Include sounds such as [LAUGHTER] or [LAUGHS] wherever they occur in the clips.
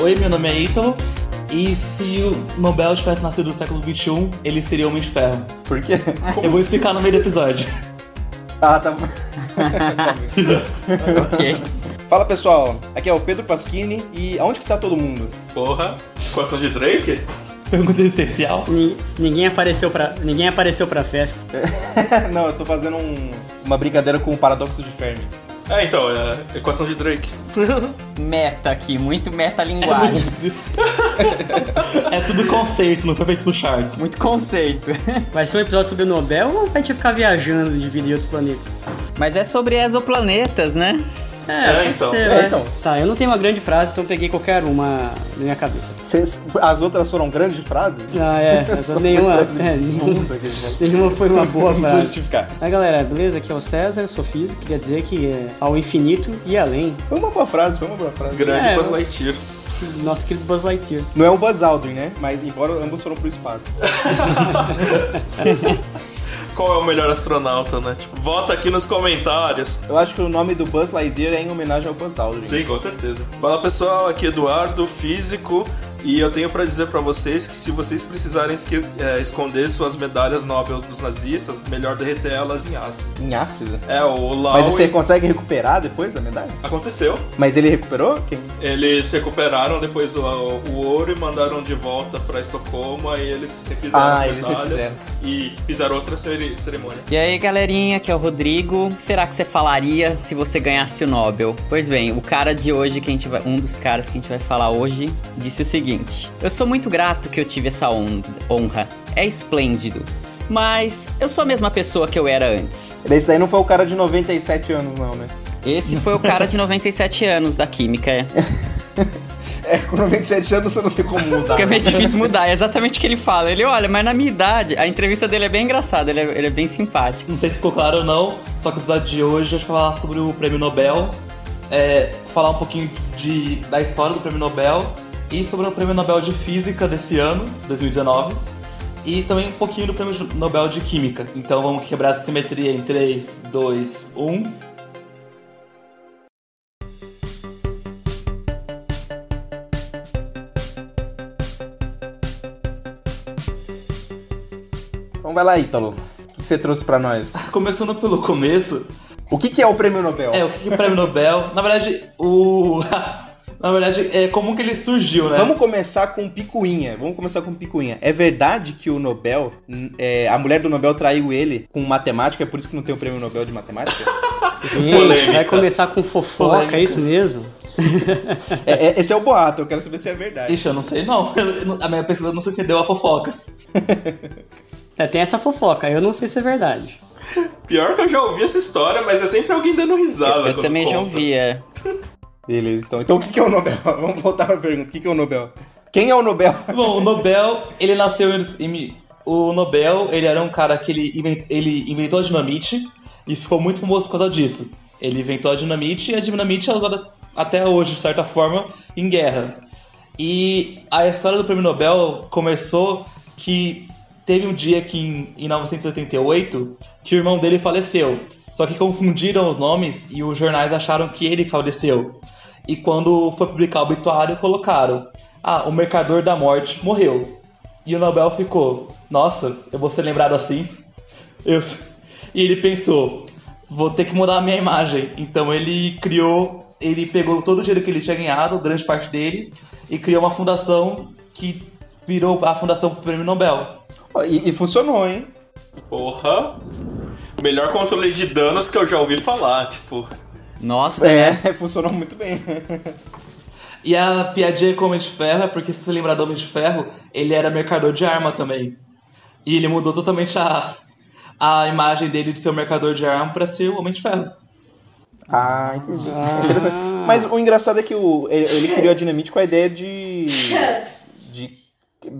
Oi, meu nome é Ítalo. E se o Nobel tivesse nascido no século XXI, ele seria Homem de Ferro. Por quê? Eu vou explicar no meio do episódio. Ah, tá bom. [LAUGHS] ok. Fala pessoal, aqui é o Pedro Pasquini e aonde que tá todo mundo? Porra, equação de Drake? Pergunta existencial. Ni- Ninguém apareceu pra, ninguém apareceu pra festa. [LAUGHS] Não, eu tô fazendo um- uma brincadeira com o paradoxo de Fermi. É, então, é equação de Drake. [LAUGHS] Meta aqui, muito metalinguagem. [LAUGHS] É tudo conceito, não foi feito pro charts. muito conceito. Vai ser um episódio sobre o Nobel ou vai te ficar viajando de vida em outros planetas? Mas é sobre exoplanetas, né? É, pode então. ser, É, então. Tá, eu não tenho uma grande frase, então eu peguei qualquer uma na minha cabeça. Cês- as outras foram grandes frases? Ah, é, nenhuma, é, nenhuma, nenhuma foi uma boa frase. justificar. Aí galera, beleza? Aqui é o César, eu sou físico, queria dizer que é ao infinito e além. Foi uma boa frase, foi uma boa frase. Grande É, Buzz Lightyear. Nosso querido Buzz Lightyear. Não é o Buzz Aldrin, né? Mas embora ambos foram pro espaço. [LAUGHS] Qual é o melhor astronauta, né? Tipo, vota aqui nos comentários. Eu acho que o nome do Buzz Lightyear é em homenagem ao Buzz Aldrin. Sim, com certeza. Fala pessoal, aqui é Eduardo, físico, e eu tenho pra dizer pra vocês que se vocês precisarem esque- é, esconder suas medalhas Nobel dos nazistas, melhor derreter elas em ácido. Em ácido. É, o Lau Mas você consegue recuperar depois a medalha? aconteceu. Mas ele recuperou? Quem? Eles recuperaram depois o, o ouro e mandaram de volta pra Estocolmo, aí eles refizeram Ah, as eles medalhas refizeram. e fizeram outra cerimônia. E aí, galerinha, aqui é o Rodrigo. O que será que você falaria se você ganhasse o Nobel? Pois bem, o cara de hoje que a gente vai, um dos caras que a gente vai falar hoje, disse o seguinte: Eu sou muito grato que eu tive essa hon- honra. É esplêndido. Mas eu sou a mesma pessoa que eu era antes. Esse daí não foi o cara de 97 anos, não, né? Esse foi o cara de 97 anos da química. é. [LAUGHS] É, com 97 anos você não tem como mudar. Fica né? meio difícil mudar, é exatamente o que ele fala. Ele, olha, mas na minha idade, a entrevista dele é bem engraçada, ele é, ele é bem simpático. Não sei se ficou claro ou não, só que o episódio de hoje a gente vai falar sobre o prêmio Nobel, é, falar um pouquinho de, da história do prêmio Nobel e sobre o prêmio Nobel de Física desse ano, 2019, e também um pouquinho do prêmio Nobel de Química. Então vamos quebrar essa simetria em 3, 2, 1. Então vai lá, Ítalo. O que você trouxe pra nós? [LAUGHS] Começando pelo começo, O que, que é o prêmio Nobel? é o que que é o prêmio Nobel? Na verdade, o. [LAUGHS] Na verdade, é como que ele surgiu, né? Vamos começar com picuinha. Vamos começar com picuinha. É verdade que o Nobel, é, a mulher do Nobel traiu ele com matemática, é por isso que não tem o prêmio Nobel de matemática? [LAUGHS] Gente, vai começar com fofoca, é Polêmicas. isso mesmo? É, é- esse é o boato, eu quero saber se é verdade. Ixi, eu não sei não. A minha pesquisa não se cedeu a fofocas. É, tem essa fofoca, eu não sei se é verdade. Pior que eu já ouvi essa história, mas é sempre alguém dando risada. Eu também já conta. ouvi, é. [LAUGHS] Beleza, então. Então o que, que é o Nobel? [LAUGHS] Vamos voltar pra pergunta. O que, que é o Nobel? Quem é o Nobel? [LAUGHS] Bom, o Nobel, ele nasceu em... em- O Nobel, ele era um cara que ele, invent- ele inventou a dinamite e ficou muito famoso por causa disso. Ele inventou a dinamite e a dinamite é usada até hoje, de certa forma, em guerra. E a história do prêmio Nobel começou que teve um dia que em, em 1988 que o irmão dele faleceu. Só que confundiram os nomes e os jornais acharam que ele faleceu. E quando foi publicar o obituário, colocaram: Ah, o mercador da morte morreu. E o Nobel ficou: Nossa, eu vou ser lembrado assim? Eu... E ele pensou: Vou ter que mudar a minha imagem. Então ele criou, ele pegou todo o dinheiro que ele tinha ganhado, grande parte dele, e criou uma fundação que virou a Fundação Prêmio Nobel. E, e funcionou, hein? Porra. Melhor controle de danos que eu já ouvi falar, tipo. Nossa, né? É, [LAUGHS] funcionou muito bem. E a piadinha com o Homem de Ferro é porque, se você lembrar do Homem de Ferro, ele era mercador de arma também. E ele mudou totalmente a, a imagem dele de ser o mercador de arma pra ser o Homem de Ferro. Ah, entendi. É interessante. Mas o engraçado é que o, ele, ele criou a dinamite com a ideia de. de,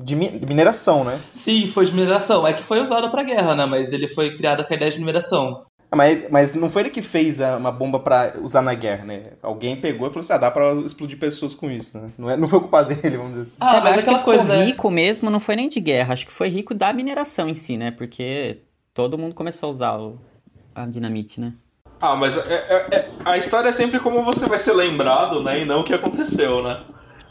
de mi- mineração, né? Sim, foi de mineração. É que foi usada pra guerra, né? Mas ele foi criado com a ideia de mineração. Ah, Mas, mas não foi ele que fez uma bomba pra usar na guerra, né? Alguém pegou e falou assim: ah, dá pra explodir pessoas com isso, né? Não, é, não foi culpa dele, vamos dizer assim. Ah, É, mas aquela que coisa, ficou né? rico mesmo não foi nem de guerra, acho que foi rico da mineração em si, né? Porque todo mundo começou a usar o- a dinamite, né? Ah, mas é- é- é- a história é sempre como você vai ser lembrado, né? E não o que aconteceu, né?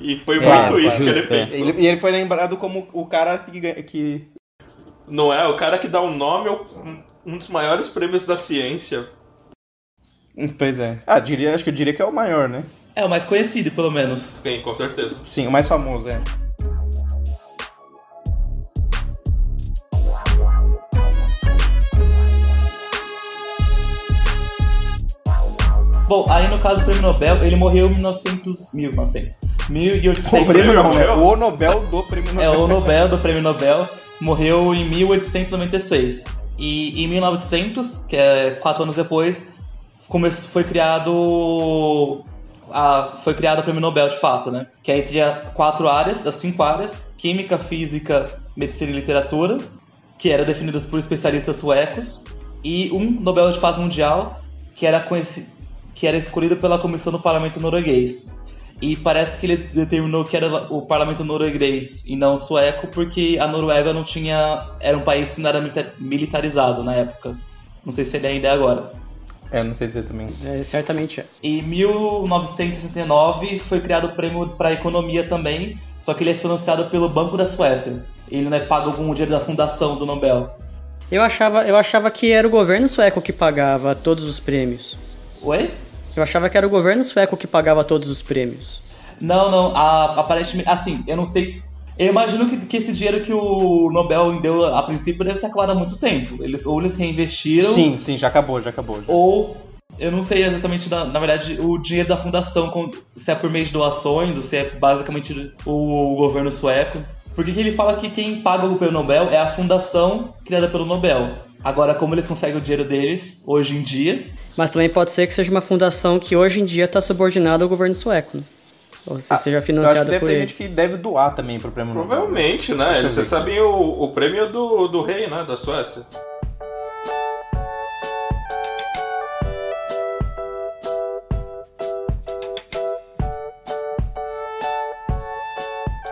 E foi Claro, muito isso que ele é. pensou. Ele- e ele foi lembrado como o cara que, ganha- que Não é? O cara que dá o nome ao um dos maiores prêmios da ciência. Pois é. Ah, diria, acho que eu diria que é o maior, né? É o mais conhecido, pelo menos. Sim, com certeza. Sim, o mais famoso, é. Bom, aí no caso do prêmio Nobel, ele morreu em 1900. 1900. O 1800. prêmio não, né? Nobel? O Nobel do prêmio É, Nobel. o Nobel do prêmio Nobel morreu em 1896. E em 1900, que é quatro anos depois, come- foi criado a, foi criado o prêmio Nobel de fato, né? Que aí tinha quatro áreas, as cinco áreas: química, física, medicina e literatura, que eram definidas por especialistas suecos, e um Nobel de Paz Mundial, que era conheci- que era escolhido pela comissão do parlamento norueguês. E parece que ele determinou que era o parlamento norueguês e não sueco, porque a Noruega não tinha. Era um país que não era milita- militarizado na época. Não sei se ele ainda é agora. É, não sei dizer também. É, certamente é. Em 1969 foi criado o prêmio para economia também, só que ele é financiado pelo Banco da Suécia. Ele não é pago com o dinheiro da fundação do Nobel. Eu achava, eu achava que era o governo sueco que pagava todos os prêmios. Oi? Eu achava que era o governo sueco que pagava todos os prêmios. Não, não, a- aparentemente. Assim, eu não sei. Eu imagino que, que esse dinheiro que o Nobel deu a princípio deve ter acabado há muito tempo. Eles, ou eles reinvestiram. Sim, sim, já acabou, já acabou. já. Ou eu não sei exatamente, na, na verdade, o dinheiro da fundação, com- se é por meio de doações ou se é basicamente o governo sueco. Porque que ele fala que quem paga o prêmio Nobel é a fundação criada pelo Nobel. Agora, como eles conseguem o dinheiro deles hoje em dia, Mas também pode ser que seja uma fundação que hoje em dia está subordinada ao governo sueco. Né? Ou se Ah, seja financiada deve por ter ele. gente que deve doar também pro prêmio Nobel. Provavelmente, né? Eu Eles ver recebem o, o prêmio do, do rei, né? Da Suécia.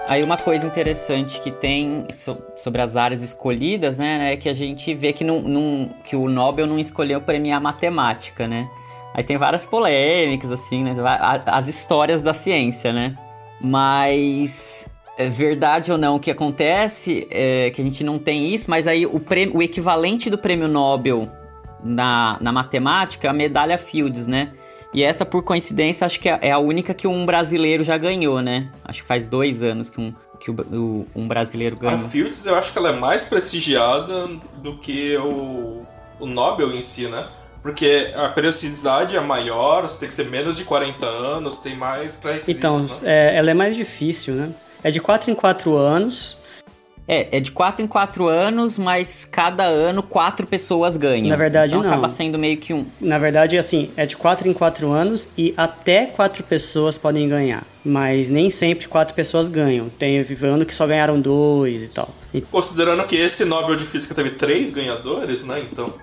Aí uma coisa interessante que tem so- sobre as áreas escolhidas, né, é que a gente vê que, não, não- que o Nobel não escolheu premiar matemática, né? Aí tem várias polêmicas, assim, né? As histórias da ciência, né? Mas é verdade ou não o que acontece é que a gente não tem isso, mas aí o, prêmio, o equivalente do prêmio Nobel na, na matemática é a medalha Fields, né? E essa, por coincidência, acho que é é a única que um brasileiro já ganhou, né? Acho que faz dois anos que um, que o, o- um brasileiro A ganhou. Fields eu acho que ela é mais prestigiada do que o, o Nobel em si, né? Porque a periodicidade é maior, você tem que ser menos de 40 anos, tem mais pré-requisitos, Então, né? é, ela é mais difícil, né? É de 4 em 4 anos. É, é de quatro em quatro anos, mas cada ano quatro pessoas ganham. Na verdade, então não. acaba sendo meio que um. Na verdade, assim, é de 4 em 4 anos e até 4 pessoas podem ganhar. Mas nem sempre 4 pessoas ganham. Tem ano que só ganharam 2 e tal. E- Considerando que esse Nobel de Física teve três ganhadores, né? Então.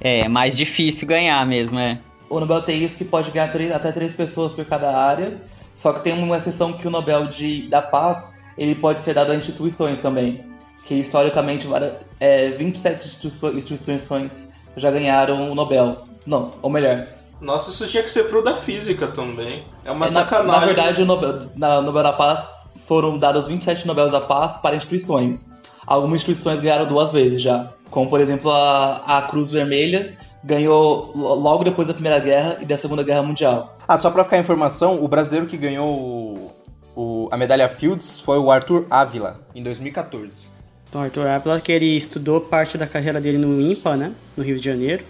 É mais difícil ganhar mesmo, é. o Nobel tem isso que pode ganhar três- até três pessoas por cada área. Só que tem uma exceção que o Nobel de, da Paz ele pode ser dado a instituições também. Que historicamente várias- é, 27 instituiço- instituições já ganharam o Nobel. Não, ou melhor. Nossa, isso tinha que ser pro da física também. É uma é, na, sacanagem. na verdade, o Nobel, na Nobel da Paz foram dados 27 Nobel da Paz para instituições. Algumas instituições ganharam duas vezes já. Como, por exemplo, a, a Cruz Vermelha ganhou lo- logo depois da Primeira Guerra e da Segunda Guerra Mundial. Ah, só pra ficar a informação, o brasileiro que ganhou o- a medalha Fields foi o Arthur Ávila, em 2014. Então, Arthur Ávila, que ele estudou parte da carreira dele no INPA, né? No Rio de Janeiro.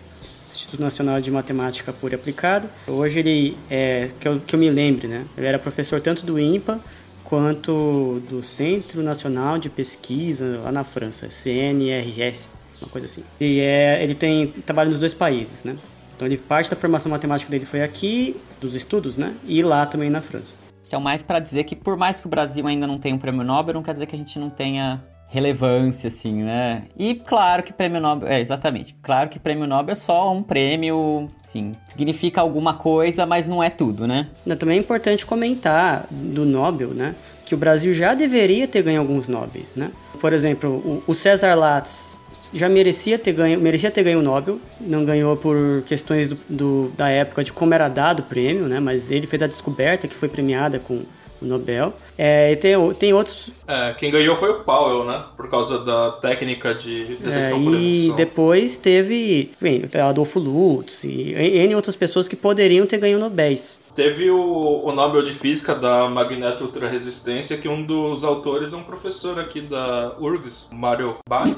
Instituto Nacional de Matemática Pura e Aplicada. Hoje ele é, que eu, que eu me lembre, né? Ele era professor tanto do INPA quanto do Centro Nacional de Pesquisa lá na França, CNRS, uma coisa assim. E é, ele tem trabalho nos dois países, né? Então ele parte da formação matemática dele foi aqui, dos estudos, né? E lá também na França. Então, mais pra dizer que por mais que o Brasil ainda não tenha um prêmio Nobel, não quer dizer que a gente não tenha relevância, assim, né? E claro que prêmio Nobel. É, exatamente. Claro que prêmio Nobel é só um prêmio. Enfim, significa alguma coisa, mas não é tudo, né? Também é importante comentar do Nobel, né? Que o Brasil já deveria ter ganho alguns Nobels, né? Por exemplo, o César Lattes já merecia ter ganho, merecia ter ganho o Nobel, não ganhou por questões do, do- da época de como era dado o prêmio, né? Mas ele fez a descoberta que foi premiada com o Nobel. É, e tem, tem outros. É, quem ganhou foi o Powell, né? Por causa da técnica de detecção é, por E emoção. depois teve bem, Adolfo Lutz e N outras pessoas que poderiam ter ganho Nobéis. Teve o, o Nobel de Física da magneto ultrarresistência, que um dos autores é um professor aqui da URGS, Mário Bach.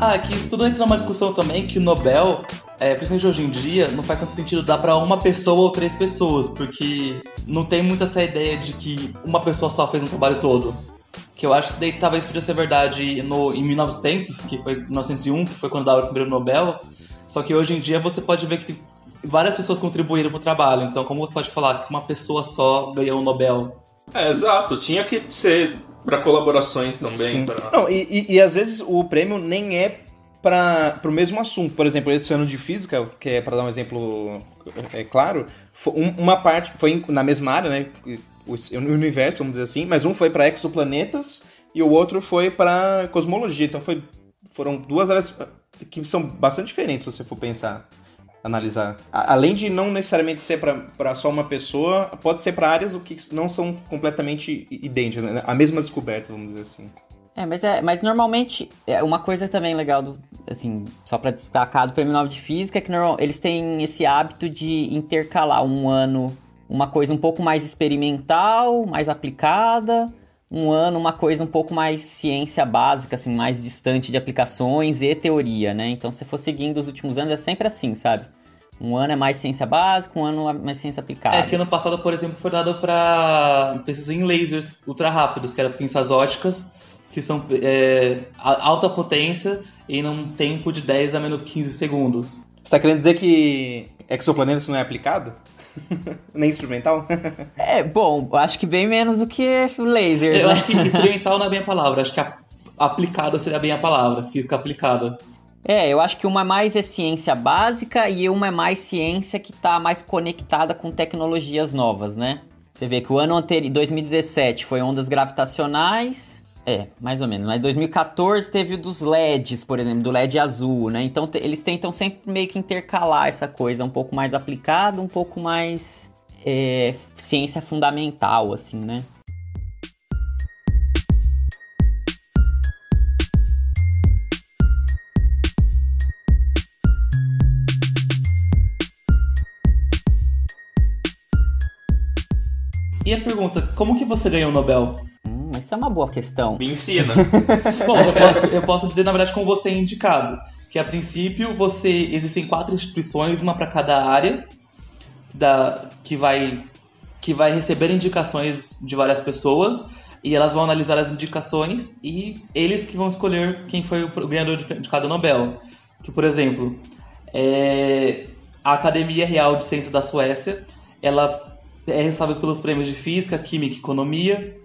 Ah, que isso tudo entra numa discussão também que o Nobel, é, principalmente hoje em dia, não faz tanto sentido dar pra uma pessoa ou três pessoas, porque não tem muito essa ideia de que uma pessoa só fez um trabalho todo. Que eu acho que isso daí talvez podia ser verdade no, em 1900, que foi 1901, que foi quando dava o primeiro Nobel. Só que hoje em dia você pode ver que várias pessoas contribuíram pro trabalho. Então, como você pode falar que uma pessoa só ganhou o Nobel? É, exato. Tinha que ser para colaborações também. Pra- Não, e, e- e às vezes o prêmio nem é para o mesmo assunto. Por exemplo, esse ano de física, que é para dar um exemplo é, claro, fo- um- uma parte foi na mesma área, né? O o universo, vamos dizer assim, mas um foi para exoplanetas e o outro foi para cosmologia. Então foi, foram duas áreas que são bastante diferentes se você for pensar, analisar. A- Além de não necessariamente ser para só uma pessoa, pode ser para áreas que não são completamente idênticas, né? a mesma descoberta, vamos dizer assim. É, mas, é, mas normalmente, é uma coisa também legal, do, assim, só pra destacar do Prêmio Nobel de Física, é que normal, eles têm esse hábito de intercalar um ano uma coisa um pouco mais experimental, mais aplicada, um ano uma coisa um pouco mais ciência básica, assim, mais distante de aplicações e teoria, né? Então, se for seguindo os últimos anos, é sempre assim, sabe? Um ano é mais ciência básica, um ano é mais ciência aplicada. É que ano passado, por exemplo, foi dado pra pesquisa em lasers ultra rápidos, que eram pinças óticas, que são é, a- alta potência e num tempo de 10 a menos 15 segundos. Você tá querendo dizer que exoplanetas não é aplicado? [LAUGHS] Nem experimental? [LAUGHS] É, bom, acho que bem menos do que lasers, Eu né? acho que [LAUGHS] experimental não é bem a palavra, acho que a- aplicada seria bem a palavra, física aplicada. É, eu acho que uma mais é ciência básica e uma é mais ciência que tá mais conectada com tecnologias novas, né? Você vê que o ano anterior, 2017, foi ondas gravitacionais. É, mais ou menos. Mas 2014 teve o dos LEDs, por exemplo, do LED azul, né? Então eles tentam sempre meio que intercalar essa coisa um pouco mais aplicada, um pouco mais é, ciência fundamental, assim, né? E a pergunta, como que você ganhou o Nobel? Essa é uma boa questão. Me ensina. [LAUGHS] Bom, eu posso, eu posso dizer, na verdade, como você é indicado. Que a princípio você. Existem quatro instituições, uma para cada área, da, que, vai, que vai receber indicações de várias pessoas. E elas vão analisar as indicações e eles que vão escolher quem foi o ganhador de, de cada Nobel. Que, por exemplo, é, a Academia Real de Ciências da Suécia, ela é responsável pelos prêmios de Física, Química e Economia.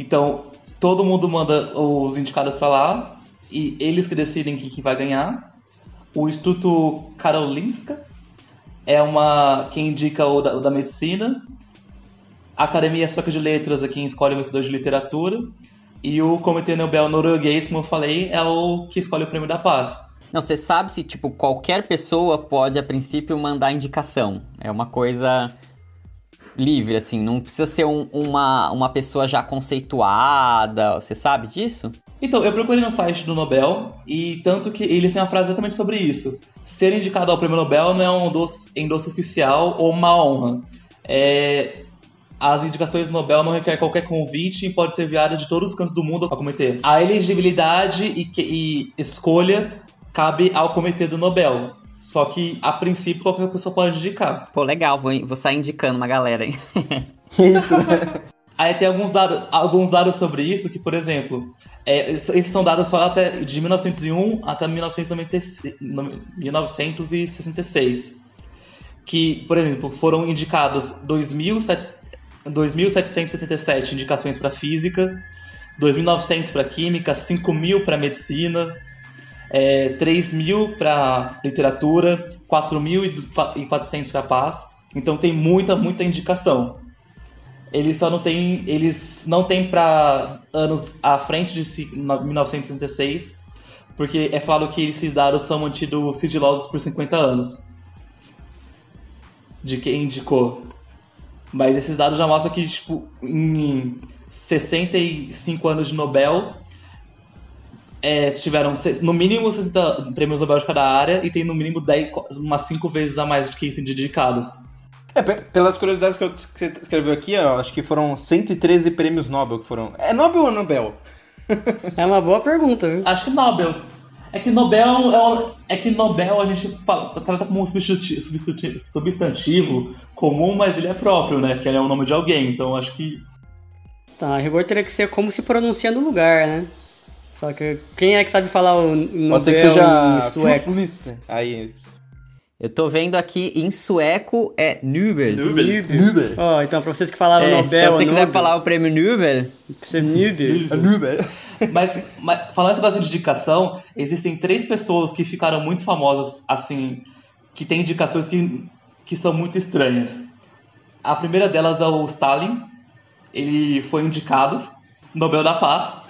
Então, todo mundo manda os indicados para lá e eles que decidem quem que vai ganhar. O Instituto Karolinska é uma quem indica o da, o da medicina. A Academia Sueca de Letras é quem escolhe o vencedor de literatura. E o Comitê Nobel norueguês, como eu falei, é o que escolhe o prêmio da paz. Não, você sabe se, tipo, qualquer pessoa pode, a princípio, mandar indicação. É uma coisa livre, assim. Não precisa ser um- uma, uma pessoa já conceituada. Você sabe disso? Então, eu procurei no site do Nobel e tanto que eles têm uma frase exatamente sobre isso. Ser indicado ao prêmio Nobel não é um endosso, endosso oficial ou uma honra. É, as indicações Nobel não requerem qualquer convite e pode ser enviada de todos os cantos do mundo ao comitê. A elegibilidade e, e escolha cabe ao comitê do Nobel. Só que, a princípio, qualquer pessoa pode indicar. Pô, legal. Vou, vou sair indicando uma galera aí. [LAUGHS] Isso, Aí tem alguns dados, alguns dados sobre isso, que, por exemplo, é, esses são dados só até de 1901 até 1996, 1966. Que, por exemplo, foram indicados 2.700 2.777 indicações para física, 2.900 para química, 5.000 para medicina, é, 3.000 para literatura, 4.400 para paz. Então tem muita, muita indicação. Eles só não tem, eles não tem para anos à frente de 1966, porque é falado que esses dados são mantidos sigilosos por 50 anos. De quem indicou. Mas esses dados já mostram que, tipo, em 65 anos de Nobel, é, tiveram no mínimo 60 prêmios Nobel de cada área e tem no mínimo 10, umas 5 vezes a mais do que isso dedicados. É, pelas curiosidades que, eu, que você escreveu aqui, ó, acho que foram 113 prêmios Nobel que foram. É Nobel ou Nobel? [LAUGHS] é uma boa pergunta, viu? Acho que Nobel. É que Nobel é, é que Nobel a gente fala, trata como um substantivo, substantivo comum, mas ele é próprio, né? Que ele é o nome de alguém, então acho que. Tá, a rigor teria que ser como se pronuncia no lugar, né? Só que quem é que sabe falar o Nobel Pode ser que seja sueco? Aí, eu tô vendo aqui em sueco é Nobel. Nobel. Nobel. Oh, então pra vocês que falaram é, Nobel. Se você quiser Nobel. falar o prêmio Nobel. Ser Nobel. Nobel. mas, mas falando esse bastante de indicação, existem três pessoas que ficaram muito famosas, assim, que têm indicações que, que são muito estranhas. A primeira delas é o Stalin. Ele foi indicado, Nobel da Paz.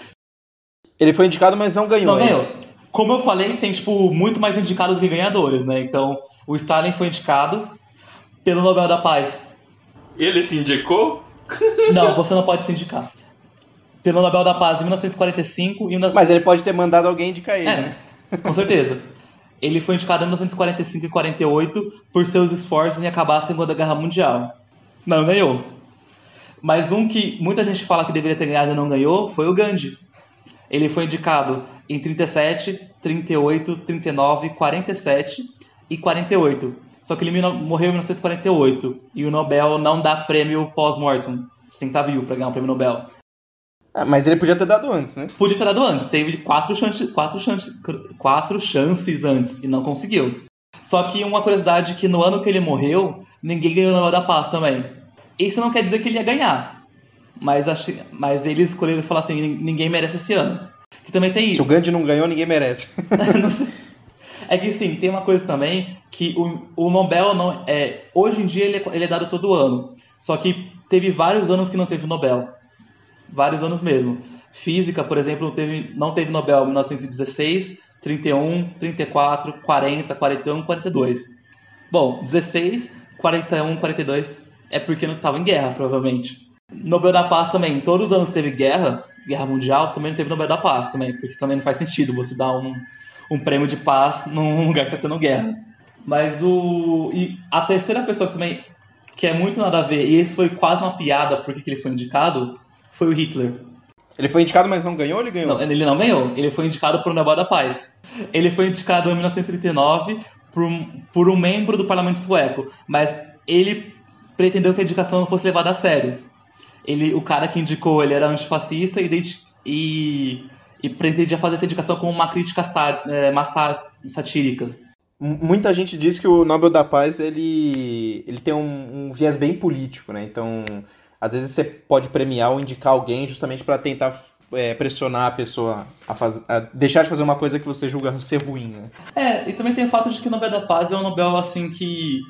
Ele foi indicado, mas não ganhou. Não ganhou. Como eu falei, tem tipo muito mais indicados que ganhadores, né? Então, o Stalin foi indicado pelo Nobel da Paz. Ele se indicou? [LAUGHS] Não, você não pode se indicar. Pelo Nobel da Paz em 1945 e 19... Mas ele pode ter mandado alguém indicar ele, é, né? Com certeza. Ele foi indicado em 1945 e 48 por seus esforços em acabar a Segunda Guerra Mundial. Não ganhou. Mas um que muita gente fala que deveria ter ganhado e não ganhou foi o Gandhi. Ele foi indicado em 37, 38, 39, 47 e 48. Só que ele morreu em 1948 e o Nobel não dá prêmio pós-mortem. Você tem que estar vivo para ganhar um prêmio Nobel. Ah, mas ele podia ter dado antes, né? Podia ter dado antes. Teve quatro, chance, quatro, chance, quatro chances antes e não conseguiu. Só que uma curiosidade que no ano que ele morreu, ninguém ganhou o Nobel da Paz também. Isso não quer dizer que ele ia ganhar. Mas, mas eles escolheram falar assim, ninguém merece esse ano. Que também tem Se o Gandhi não ganhou, ninguém merece. [LAUGHS] É que sim, tem uma coisa também que o, o Nobel não é hoje em dia ele é, ele é dado todo ano. Só que teve vários anos que não teve Nobel. Vários anos mesmo. Física, por exemplo, teve, não teve Nobel em 1916, 31, 34, 40, 41, 42. Bom, 16, 41, 42 é porque não estava em guerra, provavelmente. Nobel da Paz também, todos os anos teve guerra, Guerra Mundial, também não teve Nobel da Paz também, porque também não faz sentido você dar um, um prêmio de paz num [LAUGHS] lugar que tá tendo guerra. Mas o. E a terceira pessoa que também. que é muito nada a ver, e esse foi quase uma piada porque que ele foi indicado, foi o Hitler. Ele foi indicado, mas não ganhou ou ele ganhou? Não, ele não ganhou. Ele foi indicado por Nobel da Paz. Ele foi indicado em 1939 por um, por um membro do parlamento sueco, mas ele pretendeu que a indicação não fosse levada a sério ele, o cara que indicou ele era antifascista e, e, e pretendia fazer essa indicação como uma crítica sá, é, massa, satírica. Muita gente diz que o Nobel da Paz ele, ele tem um, um viés bem político, né? Então, às vezes você pode premiar ou indicar alguém justamente para tentar é, pressionar a pessoa a, faz, a, deixar de fazer uma coisa que você julga ser ruim, né? É, e também tem o fato de que o Nobel da Paz é um Nobel assim que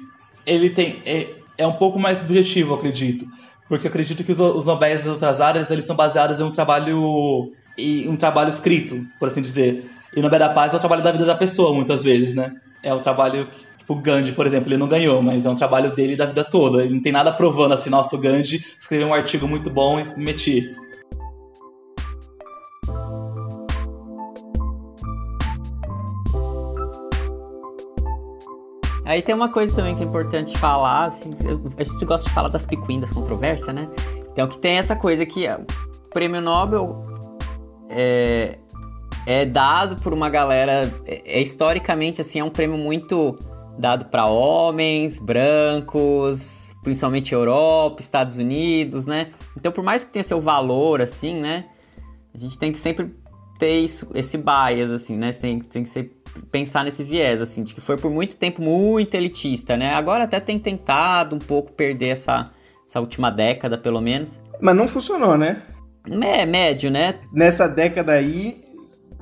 ele tem é, é um pouco mais subjetivo, acredito porque eu acredito que os, os Nobéis das outras áreas eles são baseados em um trabalho em um trabalho escrito, por assim dizer. E o Nobel da Paz é o trabalho da vida da pessoa, muitas vezes, né? É o trabalho tipo o Gandhi, por exemplo, ele não ganhou, mas é um trabalho dele da vida toda. Ele não tem nada provando assim, nossa, o Gandhi escreveu um artigo muito bom e meti. Aí tem uma coisa também que é importante falar, assim, a gente gosta de falar das picuinhas, das controvérsias, né? Então que tem essa coisa que o prêmio Nobel é, é dado por uma galera, é, é historicamente assim, é um prêmio muito dado para homens, brancos, principalmente Europa, Estados Unidos, né? Então por mais que tenha seu valor, assim, né? A gente tem que sempre ter isso, esse bias, assim, né? Tem, tem que ser pensar nesse viés, assim, de que foi por muito tempo muito elitista, né? Agora até tem tentado um pouco perder essa, essa última década, pelo menos. Mas não funcionou, né? É, médio, né? Nessa década aí,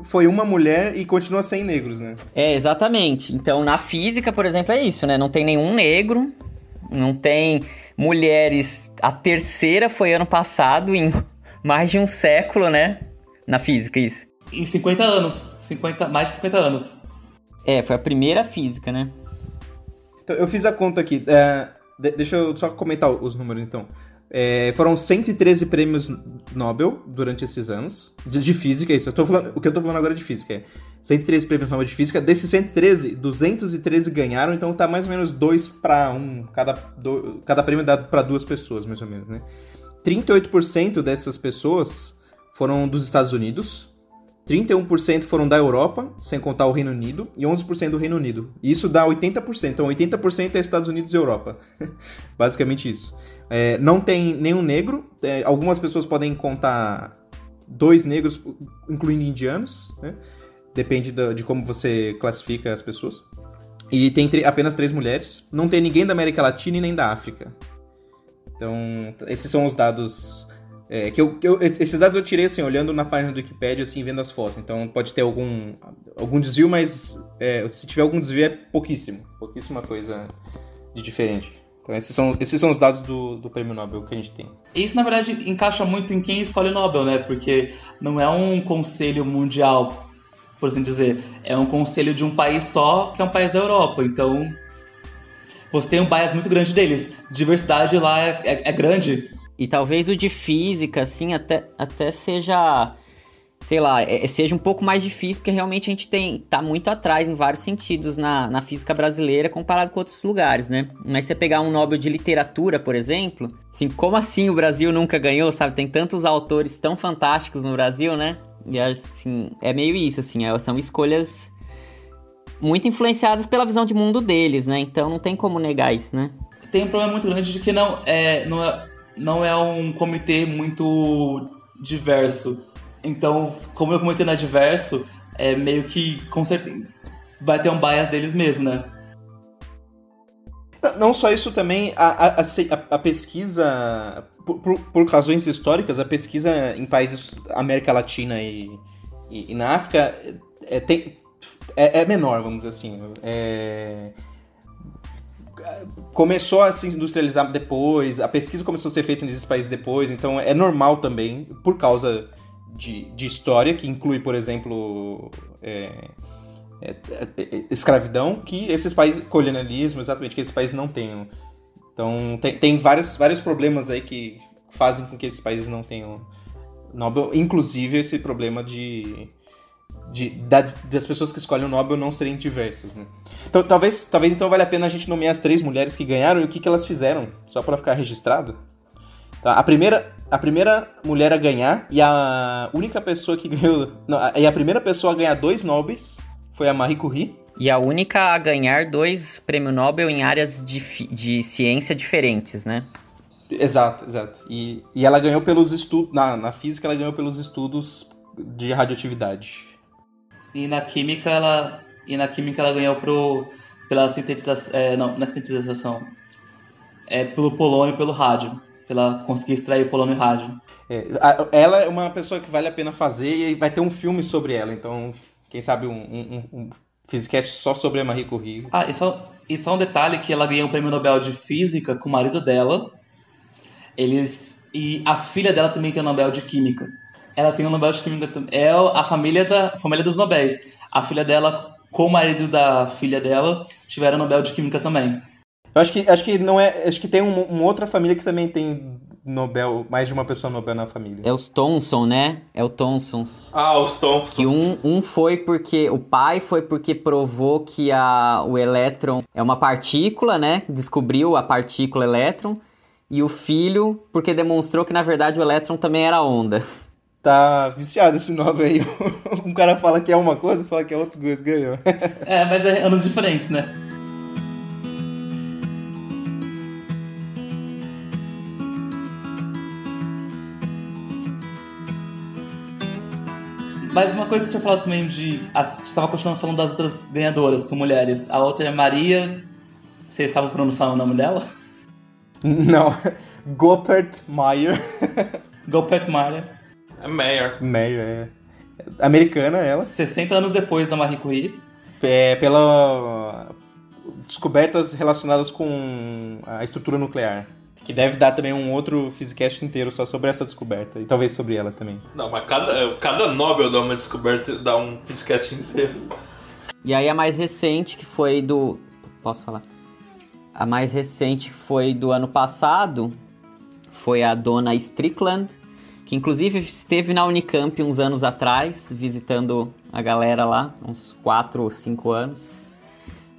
foi uma mulher e continua sem negros, né? É, exatamente. Então, na física, por exemplo, é isso, né? Não tem nenhum negro, não tem mulheres. A terceira foi ano passado, em [LAUGHS] mais de um século, né? Na física, isso. Em 50 anos. 50, mais de 50 anos. É, foi a primeira física, né? Então, eu fiz a conta aqui. É, de- deixa eu só comentar os números, então. É, foram 113 prêmios Nobel durante esses anos. De, de física, isso. Eu tô falando, o que eu tô falando agora é de física. É 113 prêmios Nobel de física. Desses 113, 213 ganharam, então tá mais ou menos 2 para 1. Cada, do- cada prêmio dado para duas pessoas, mais ou menos, né? 38% dessas pessoas foram dos Estados Unidos. 31% foram da Europa, sem contar o Reino Unido, e 11% do Reino Unido. E isso dá 80%. Então, 80% é Estados Unidos e Europa. [LAUGHS] Basicamente isso. É, não tem nenhum negro. É, algumas pessoas podem contar dois negros, incluindo indianos. Né? Depende de como você classifica as pessoas. E tem apenas três mulheres. Não tem ninguém da América Latina e nem da África. Então, esses são os dados é, que eu, eu- esses dados eu tirei assim, olhando na página do Wikipedia, assim, vendo as fotos. Então pode ter algum, algum desvio, mas é, se tiver algum desvio é pouquíssimo. Pouquíssima coisa de diferente. Então esses são, esses são os dados do, do prêmio Nobel que a gente tem. Isso, na verdade, encaixa muito em quem escolhe o Nobel, né? Porque não é um conselho mundial, por assim dizer. É um conselho de um país só, que é um país da Europa. Então, você tem um bias muito grande deles. Diversidade lá é, é- é grande. E talvez o de física, assim, até, até seja. Sei lá, é- seja um pouco mais difícil, porque realmente a gente tem. tá muito atrás em vários sentidos na, na física brasileira comparado com outros lugares, né? Mas você pegar um Nobel de literatura, por exemplo, assim, como assim o Brasil nunca ganhou, sabe? Tem tantos autores tão fantásticos no Brasil, né? E assim, é meio isso, assim, é- são escolhas muito influenciadas pela visão de mundo deles, né? Então não tem como negar isso, né? Tem um problema muito grande de que não é, não é, não é um comitê muito diverso. Então, como o comitê não é diverso, é meio que com certeza vai ter um bias deles mesmo, né? Não- só isso também, a, a, a pesquisa, por, por, razões históricas, a pesquisa em países América Latina e, e, e na África é, tem- é- é menor, vamos dizer assim. É, começou a se industrializar depois, a pesquisa começou a ser feita nesses países depois, então é normal também, por causa de, de história, que inclui, por exemplo, é, é, é, é, escravidão, que esses países, colonialismo, exatamente, que esses países não tenham. Então, tem, tem vários, vários problemas aí que fazem com que esses países não tenham Nobel, inclusive esse problema de, de da- das pessoas que escolhem o Nobel não serem diversas, né? Então, talvez, talvez então valha a pena a gente nomear as três mulheres que ganharam e o que, que elas fizeram, só para ficar registrado. Tá, a, primeira, a primeira mulher a ganhar e a única pessoa que ganhou. Não, a- e a primeira pessoa a ganhar dois Nobels foi a Marie Curie. E a única a ganhar dois prêmios Nobel em áreas de, de ciência diferentes, né? Exato, exato. E, e ela ganhou pelos estudos. Na, na física, ela ganhou pelos estudos de radioatividade. E na química ela e na química ela ganhou pro pela sintetização, é, não, não é sintetização. É pelo polônio e pelo rádio, pela conseguir extrair o polônio e rádio. É, ela é uma pessoa que vale a pena fazer e vai ter um filme sobre ela. Então, quem sabe um, um, um, um Physicast só sobre a Marie Curie. Ah, e só, e só um detalhe que ela ganhou o prêmio Nobel de Física com o marido dela. Eles e a filha dela também tem o Nobel de Química. Ela tem o Nobel de Química também. É a família da a família dos Nobéis. A filha dela com o marido da filha dela tiveram o Nobel de Química também. Eu acho que, acho que não é. Acho que tem um- uma outra família que também tem Nobel, mais de uma pessoa Nobel na família. É os Thomson, né? É o Thomsons. Ah, os Thompsons. Que um, um foi porque. O pai foi porque provou que a, o elétron é uma partícula, né? Descobriu a partícula elétron. E o filho, porque demonstrou que na verdade o elétron também era onda. Tá viciado esse Nobel aí. [LAUGHS] um cara fala que é uma coisa, fala que é outra coisa, ganhou. É, mas é anos diferentes, né? Mas uma coisa que eu tinha falado também de. a- Você estava continuando falando das outras ganhadoras, são mulheres. A outra é Maria. Vocês sabem pronunciar o nome dela? Não. [LAUGHS] Gopert Meyer. Gopet Maria. É Meyer. Meyer, é. Americana ela. 60 anos depois da Marie Curie. É, pela descobertas relacionadas com a estrutura nuclear. Que deve dar também um outro Physicast inteiro só sobre essa descoberta. E talvez sobre ela também. Não, mas cada, cada Nobel dá uma descoberta, dá um Physicast inteiro. E aí a mais recente, que foi do. Posso falar? A mais recente que foi do ano passado foi a dona Strickland, que inclusive esteve na Unicamp uns anos atrás, visitando a galera lá, uns 4 ou 5 anos,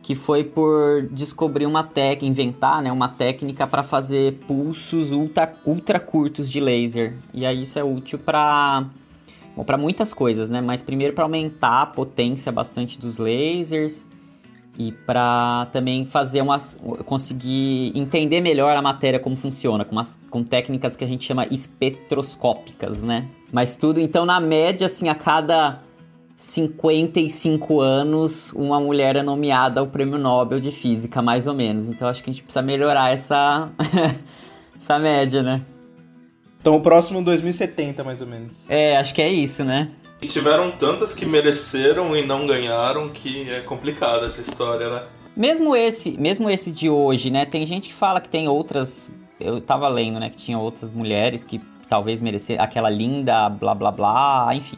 que foi por descobrir uma técnica, inventar né, uma técnica para fazer pulsos ultra, ultra curtos de laser. E aí isso é útil para para muitas coisas, né? Mas primeiro para aumentar a potência bastante dos lasers e para também fazer umas conseguir entender melhor a matéria como funciona com, umas, com técnicas que a gente chama espectroscópicas, né? Mas tudo então na média assim a cada 55 anos uma mulher é nomeada ao Prêmio Nobel de Física, mais ou menos. Então acho que a gente precisa melhorar essa [LAUGHS] essa média, né? Então o próximo 2070, mais ou menos. É, acho que é isso, né? E tiveram tantas que mereceram e não ganharam que é complicada essa história, né? Mesmo esse, mesmo esse de hoje, né? Tem gente que fala que tem outras. Eu tava lendo, né? Que tinha outras mulheres que talvez merecessem aquela linda, blá blá blá, enfim.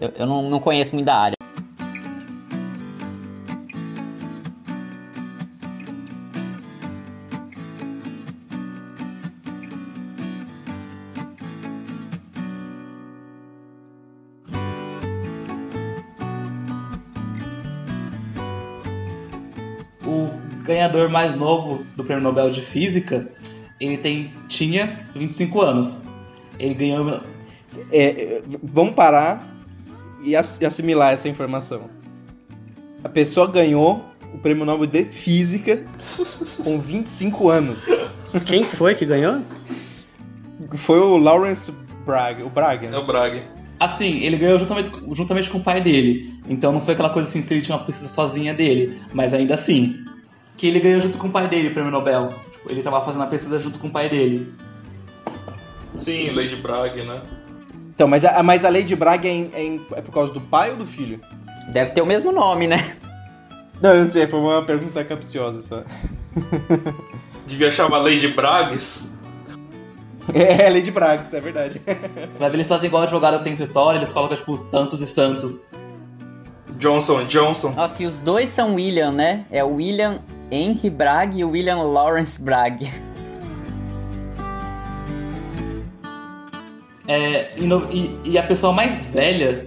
Eu, eu não, não conheço muito da área. Mais novo do Prêmio Nobel de Física, ele tem, tinha 25 anos. Ele ganhou. É, é, vamos parar e ass- assimilar essa informação. A pessoa ganhou o Prêmio Nobel de Física [LAUGHS] com 25 anos. Quem que foi que ganhou? Foi o Lawrence Bragg, o Braga, É né? o Braga. Assim, ele ganhou juntamente, juntamente com o pai dele. Então não foi aquela coisa assim, se ele tinha uma pesquisa sozinha dele. Mas ainda assim. Que ele ganhou junto com o pai dele o prêmio Nobel. Tipo, ele tava fazendo a pesquisa junto com o pai dele. Sim, Lady Bragg, né? Então, mas a, mas a Lady Bragg é, em- é em- é por causa do pai ou do filho? Deve ter o mesmo nome, né? Não, eu não sei, foi uma pergunta capciosa só. [LAUGHS] Devia chamar Lady Braggs. É, Lady Bragg, isso é verdade. [LAUGHS] Vai ver, eles fazem igual a jogada tem vitória, eles colocam tipo Santos e Santos. Johnson Johnson. Nossa, e os dois são William, né? É o William Henry Bragg e William Lawrence Bragg. É, e, no- e- e a pessoa mais velha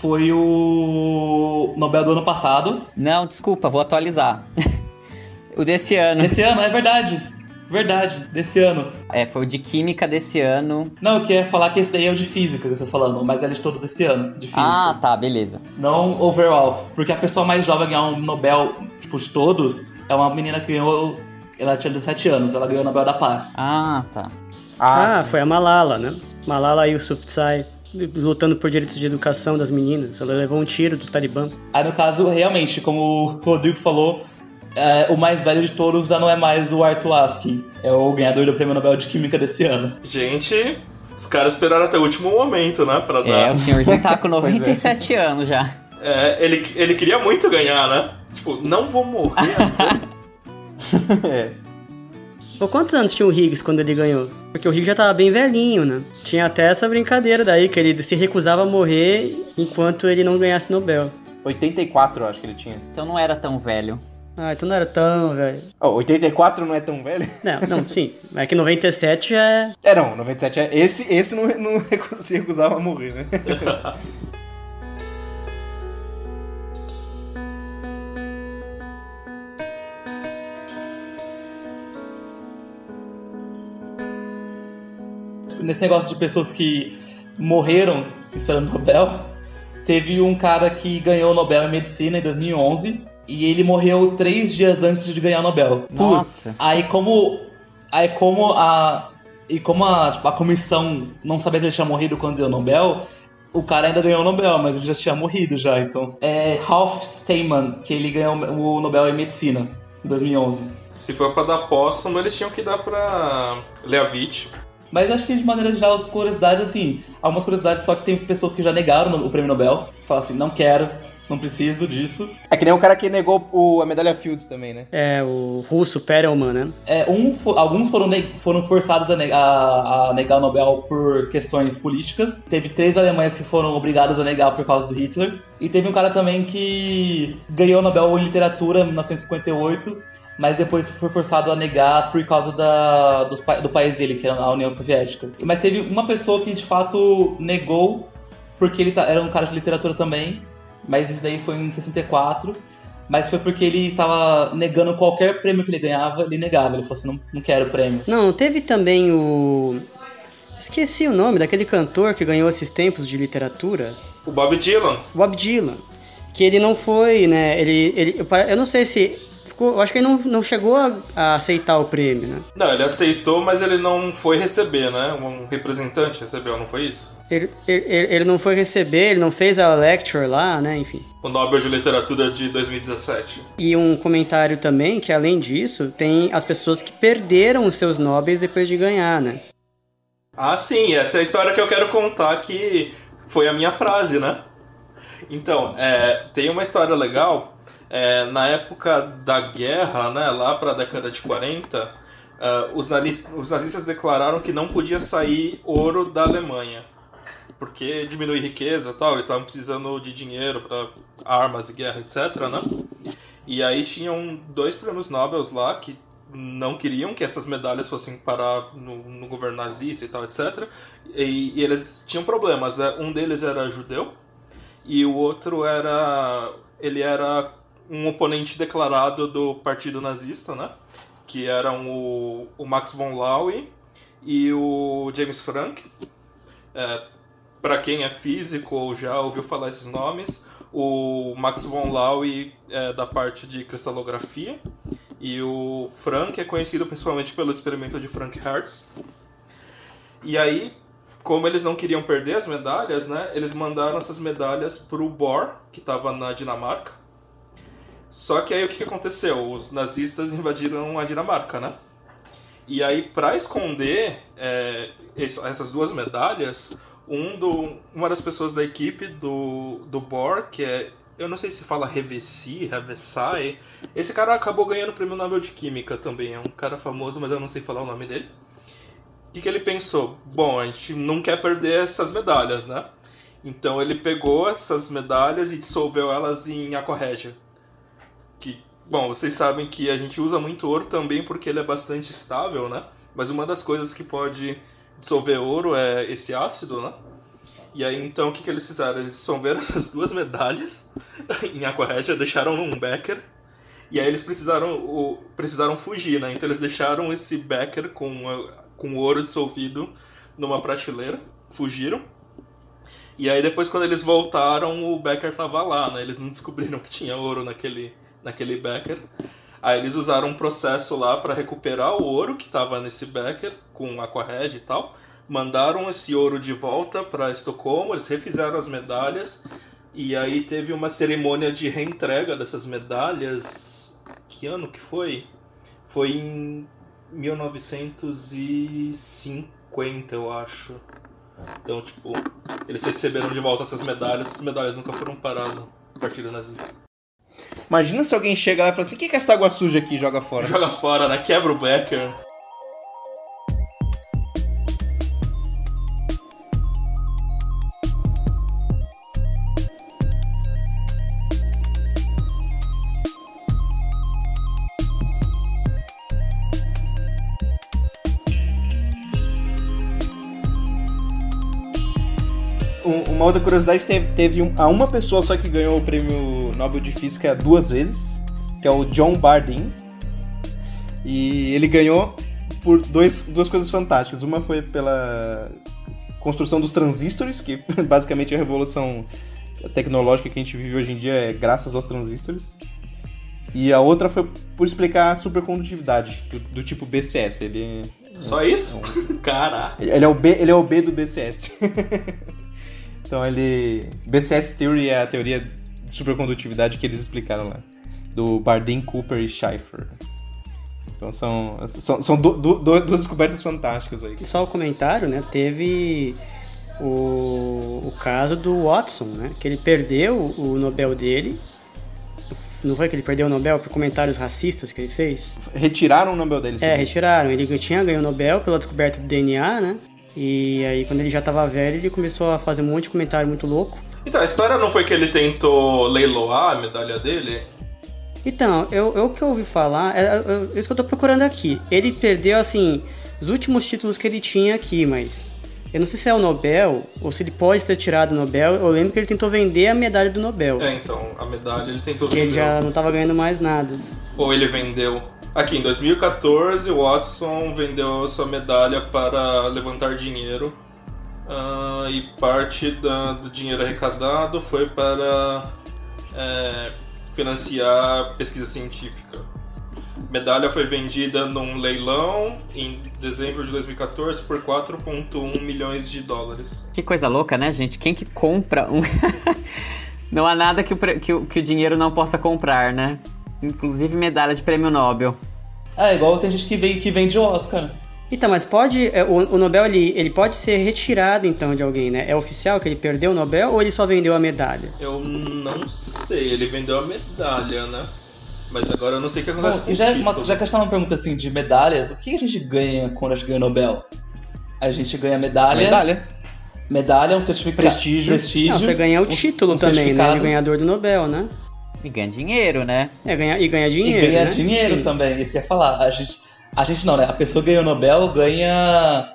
foi o Nobel do ano passado. Não, desculpa, vou atualizar. [LAUGHS] o desse ano. Desse ano, é verdade. Verdade, desse ano. É, foi o de Química desse ano. Não, eu queria falar que esse daí é o de física que eu tô falando, mas é de todos desse ano, de física. Ah, tá, beleza. Não overall. Porque a pessoa mais jovem a ganhar um Nobel, tipo, de todos, é uma menina que ganhou. Ela tinha 17 anos, ela ganhou o Nobel da Paz. Ah, tá. Ah, foi a Malala, né? Malala Yousafzai lutando por direitos de educação das meninas. Ela levou um tiro do Talibã. Aí no caso, realmente, como o Rodrigo falou, é, o mais velho de todos já não é mais o Arthur Askey, é o ganhador do Prêmio Nobel de Química desse ano. Gente, os caras esperaram até o último momento, né? Pra É, dar. o senhorzinho tá com [LAUGHS] 97 anos já. É, ele, ele queria muito ganhar, né? Tipo, não vou morrer. [LAUGHS] é. Pô, quantos anos tinha o Higgs quando ele ganhou? Porque o Higgs já tava bem velhinho, né? Tinha até essa brincadeira daí, que ele se recusava a morrer enquanto ele não ganhasse Nobel. 84, eu acho que ele tinha. Então não era tão velho. Ah, então não era tão, velho. Oh, 84 não é tão velho? Não, não, sim. É que 97 já é. É, não, 97 é. Esse, esse não, não [LAUGHS] se recusava a morrer, né? [LAUGHS] Nesse negócio de pessoas que morreram esperando o Nobel, teve um cara que ganhou o Nobel em Medicina em 2011 e ele morreu três dias antes de ganhar o Nobel. Nossa. Aí como aí como a e como a, tipo, a comissão não sabia que ele tinha morrido quando deu o Nobel, o cara ainda ganhou o Nobel, mas ele já tinha morrido já, então. É Ralph Steinman, que ele ganhou o Nobel em Medicina em 2011. Se for pra dar póstumo, eles tinham que dar pra Leavitt. Mas acho que de maneira geral as curiosidades, assim, algumas curiosidades só que tem pessoas que já negaram o prêmio Nobel, falam assim, não quero, não preciso disso. É que nem o cara que negou o, a medalha Fields também, né? É, o russo Perelman, né? É, um, alguns foram, foram forçados a, negar, a, a negar o Nobel por questões políticas. Teve três alemães que foram obrigados a negar por causa do Hitler. E teve um cara também que ganhou o Nobel em literatura em 1958 mas depois foi forçado a negar por causa da, do, do país dele, que era a União Soviética. Mas teve uma pessoa que de fato negou, porque ele tá, era um cara de literatura também, mas isso daí foi em 64. Mas foi porque ele estava negando qualquer prêmio que ele ganhava, ele negava. Ele falou assim: não, não quero prêmios. Não, teve também o. Esqueci o nome daquele cantor que ganhou esses tempos de literatura. O Bob Dylan. Bob Dylan. Que ele não foi, né? Ele, ele, eu não sei se ficou, eu acho que ele não, não chegou a, a, aceitar o prêmio, né? Não, ele aceitou, mas ele não foi receber, né? Um representante recebeu, não foi isso? Ele, ele, ele não foi receber, ele não fez a lecture lá, né? Enfim. O Nobel de Literatura de 2017. E um comentário também que, além disso, tem as pessoas que perderam os seus Nobels depois de ganhar, né? Ah, sim, essa é a história que eu quero contar que foi a minha frase, né? Então, é, tem uma história legal é, na época da guerra, né, lá para a década de 40, uh, é, os, nazistas, os nazistas declararam que não podia sair ouro da Alemanha, porque diminui riqueza tal, eles estavam precisando de dinheiro para armas e guerra, etc. Né? E aí tinham dois prêmios Nobel lá que não queriam que essas medalhas fossem parar no, no governo nazista e tal, etc. E, e eles tinham problemas, né? Um deles era judeu e o outro era ele era um oponente declarado do partido nazista, né? Que eram o, o Max von Laue e o James Frank. É, Para quem é físico ou já ouviu falar esses nomes, o Max von Laue é da parte de cristalografia e o Frank é conhecido principalmente pelo experimento de Frank Hertz. E aí, como eles não queriam perder as medalhas, né, eles mandaram essas medalhas para o Bohr, que estava na Dinamarca, só que aí o que, aconteceu? Os nazistas invadiram a Dinamarca, né? E aí, para esconder é, essas duas medalhas, um do, uma das pessoas da equipe do, do Bohr, que é. Eu não sei se fala Revesi, Revesai. Esse cara acabou ganhando o prêmio Nobel de Química também. É um cara famoso, mas eu não sei falar o nome dele. O que, que ele pensou? Bom, a gente não quer perder essas medalhas, né? Então ele pegou essas medalhas e dissolveu elas em aquarrégia que, bom, vocês sabem que a gente usa muito ouro também porque ele é bastante estável, né? Mas uma das coisas que pode dissolver ouro é esse ácido, né? E aí então o que, que eles fizeram? Eles dissolveram [LAUGHS] essas duas medalhas [LAUGHS] em aquarrégia, deixaram num becker e aí eles precisaram, o, precisaram fugir, né? Então eles deixaram esse becker com, com ouro dissolvido numa prateleira, fugiram. E aí depois quando eles voltaram, o becker tava lá, né? Eles não descobriram que tinha ouro naquele, naquele Becker. Aí eles usaram um processo lá para recuperar o ouro que estava nesse Becker com aquarrege e tal. Mandaram esse ouro de volta para Estocolmo, eles refizeram as medalhas e aí teve uma cerimônia de reentrega dessas medalhas. Que ano que foi? Foi em 1950, eu acho. Então, tipo, eles receberam de volta essas medalhas, essas medalhas nunca foram paradas no Partido Nazista. Imagina se alguém chega lá e fala assim: o que é essa água suja aqui? Joga fora. Joga fora, né? Quebra o Becker. Uma outra curiosidade teve, teve um, a uma pessoa só que ganhou o prêmio Nobel de Física duas vezes, que é o John Bardeen. E ele ganhou por dois, duas coisas fantásticas. Uma foi pela construção dos transistores, que [LAUGHS] basicamente a revolução tecnológica que a gente vive hoje em dia é graças aos transistores. E a outra foi por explicar a supercondutividade, do, do tipo BCS. Ele. Só isso? É. [LAUGHS] Caraca! Ele é o B, ele é o B do BCS. [LAUGHS] Então ele. BCS Theory é a teoria de supercondutividade que eles explicaram lá. Do Bardeen, Cooper e Schiffer. Então são, são, são do, do, duas descobertas fantásticas aí. Só o comentário, né? Teve o, o caso do Watson, né? Que ele perdeu o Nobel dele. Não foi que ele perdeu o Nobel por comentários racistas que ele fez? Retiraram o Nobel dele. É, disse. retiraram. Ele tinha ganho o Nobel pela descoberta do DNA, né? E aí, quando ele já tava velho, ele começou a fazer um monte de comentário muito louco. Então, a história não foi que ele tentou leiloar a medalha dele? Então, eu, eu que ouvi falar, é, é, é isso que eu tô procurando aqui. Ele perdeu, assim, os últimos títulos que ele tinha aqui, mas eu não sei se é o Nobel ou se ele pode ter tirado o Nobel. Eu lembro que ele tentou vender a medalha do Nobel. É, então, a medalha ele tentou Que ele vender. já não tava ganhando mais nada. Ou ele vendeu. Aqui, em 2014, o Watson vendeu a sua medalha para levantar dinheiro. ah, e parte da- do dinheiro arrecadado foi para é, financiar pesquisa científica. A medalha foi vendida num leilão em dezembro de 2014 por 4,1 milhões de dólares. Que coisa louca, né, gente? Quem que compra um. [LAUGHS] não há nada que o, que o- que o dinheiro não possa comprar, né? Inclusive medalha de prêmio Nobel. É, igual tem gente que, que vende o Oscar. Então, mas pode. é, O, o Nobel ele, ele pode ser retirado então de alguém, né? É oficial que ele perdeu o Nobel ou ele só vendeu a medalha? Eu não sei, ele vendeu a medalha, né? Mas agora eu não sei o que acontece Bom, com e o já, título. uma, já que a gente tá numa pergunta assim de medalhas, o que a gente ganha quando a gente ganha o Nobel? A gente ganha medalha. Medalha. Medalha, um certificado. Prestígio. prestígio Não, você ganha o um- título um também, né? De ganhador do Nobel, né? E ganha dinheiro, né? É, ganha, e ganha E dinheiro. ganha né? dinheiro Sim. também, isso que eu ia falar. A gente, a gente não, né? A pessoa ganha o Nobel, ganha.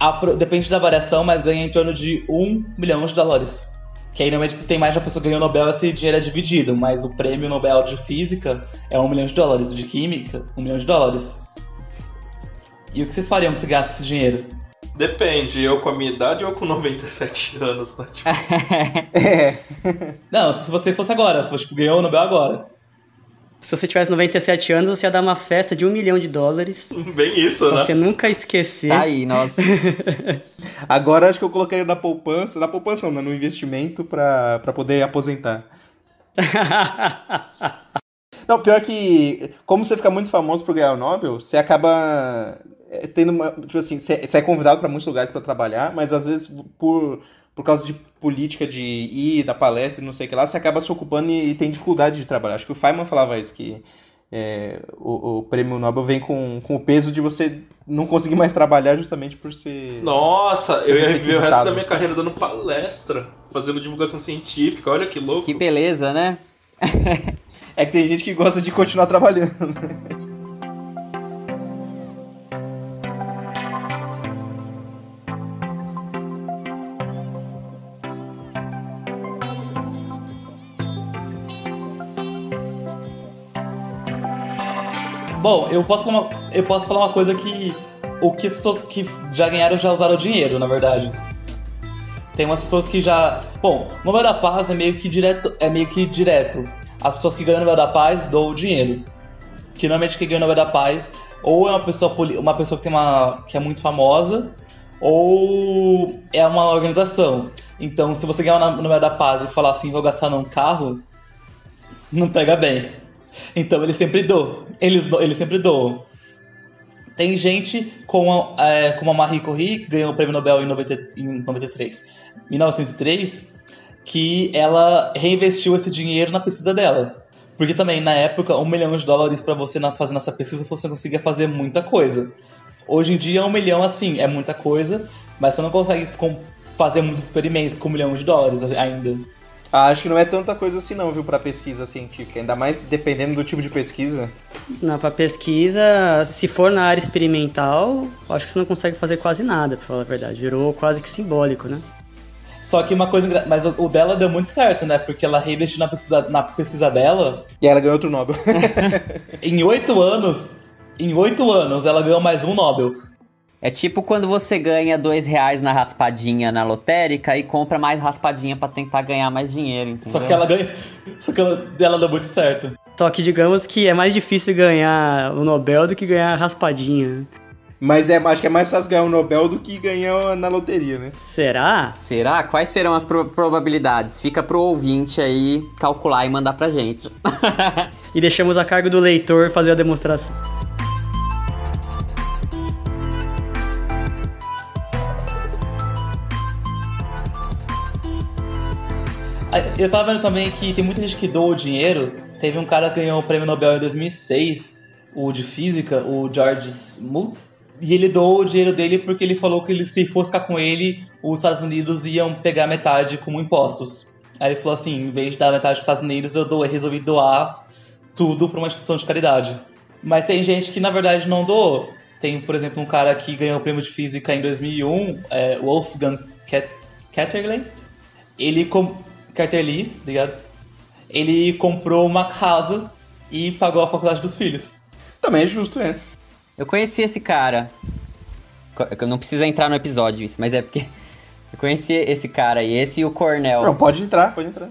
a depende da variação, mas ganha em torno de um milhão de dólares. Que aí normalmente se tem mais de uma pessoa que ganha o Nobel, esse dinheiro é dividido, mas o prêmio Nobel de Física é um milhão de dólares, o de Química, um milhão de dólares. E o que vocês fariam se ganhasse esse dinheiro? Depende, eu com a minha idade ou com 97 anos, né? Tipo, [LAUGHS] É. Não, se você fosse agora, fosse, tipo, ganhou o Nobel agora. Se você tivesse 97 anos, você ia dar uma festa de um milhão de dólares. bem isso, Pra né? você nunca esquecer. Tá aí, nossa. [LAUGHS] Agora acho que eu colocaria na poupança, na poupança não, né, no investimento pra, pra poder aposentar. [LAUGHS] Não, pior que, como você fica muito famoso por ganhar o Nobel, você acaba é, tendo uma. Tipo assim, você você é convidado pra muitos lugares pra trabalhar, mas às vezes por, por causa de política de ir, da palestra e não sei o que lá, você acaba se ocupando e, e tem dificuldade de trabalhar. Acho que o Feynman falava isso, que é, o, o prêmio Nobel vem com, com o peso de você não conseguir mais trabalhar justamente por ser. Nossa, eu ia viver o resto da minha carreira dando palestra, fazendo divulgação científica, olha que louco. que beleza, né? É que tem gente que gosta de continuar trabalhando. [LAUGHS] Bom, eu posso falar uma, eu posso falar uma coisa que o que as pessoas que já ganharam já usaram dinheiro, na verdade. Tem umas pessoas que já, bom, o Nobel da Paz é meio que direto, é meio que direto. As pessoas que ganham o Nobel da Paz dão o dinheiro. Que normalmente quem ganha o Nobel da Paz ou é uma pessoa uma pessoa que tem uma que é muito famosa ou é uma organização. Então, se você ganhar o Nobel da Paz e falar assim, vou gastar num carro, não pega bem. Então eles sempre doam. Eles, eles sempre doam. Tem gente como a, é, como a Marie Curie, que ganhou o prêmio Nobel em, 90, em 93, 1903, que ela reinvestiu esse dinheiro na pesquisa dela. Porque também, na época, um milhão de dólares para você fazer essa pesquisa, você conseguia fazer muita coisa. Hoje em dia, um milhão, assim, é muita coisa, mas você não consegue fazer muitos experimentos com um milhão de dólares ainda. Ah, acho que não é tanta coisa assim não, viu, pra pesquisa científica. Ainda mais dependendo do tipo de pesquisa. Não, pra pesquisa, se for na área experimental, acho que você não consegue fazer quase nada, pra falar a verdade. Virou quase que simbólico, né? Só que uma coisa. engra- Mas o o dela deu muito certo, né? Porque ela reinvestiu na pesquisa, na pesquisa dela. E ela ganhou outro Nobel. [LAUGHS] Em oito anos. Em oito anos, ela ganhou mais um Nobel. É tipo quando você ganha dois reais na raspadinha na lotérica e compra mais raspadinha pra tentar ganhar mais dinheiro, entendeu? Só que ela ganhou. Só que ela, dela deu muito certo. Só que digamos que é mais difícil ganhar o Nobel do que ganhar a raspadinha. Mas é, acho que é mais fácil ganhar um Nobel do que ganhar na loteria, né? Será? Será? Quais serão as pro- probabilidades? Fica pro ouvinte aí calcular e mandar pra gente. [LAUGHS] E deixamos a cargo do leitor fazer a demonstração. Eu tava vendo também que tem muita gente que doa o dinheiro. Teve um cara que ganhou o prêmio Nobel em 2006, o de física, o George Smoot. E ele doou o dinheiro dele porque ele falou que ele, se fosse ficar com ele, os Estados Unidos iam pegar metade como impostos. Aí ele falou assim, em vez de dar metade para os Estados Unidos, eu resolvi doar tudo para uma instituição de caridade. Mas tem gente que na verdade não doou. Tem, por exemplo, um cara que ganhou o prêmio de física em 2001, é, Wolfgang Ket- Ketterle. Ele com Ketterle, obrigado. Ele comprou uma casa e pagou a faculdade dos filhos. Também é justo, né? Eu conheci esse cara. Eu Não precisa entrar no episódio isso, mas é porque [LAUGHS] eu conheci esse cara aí, esse e o Cornell. Não, pode entrar, pode entrar.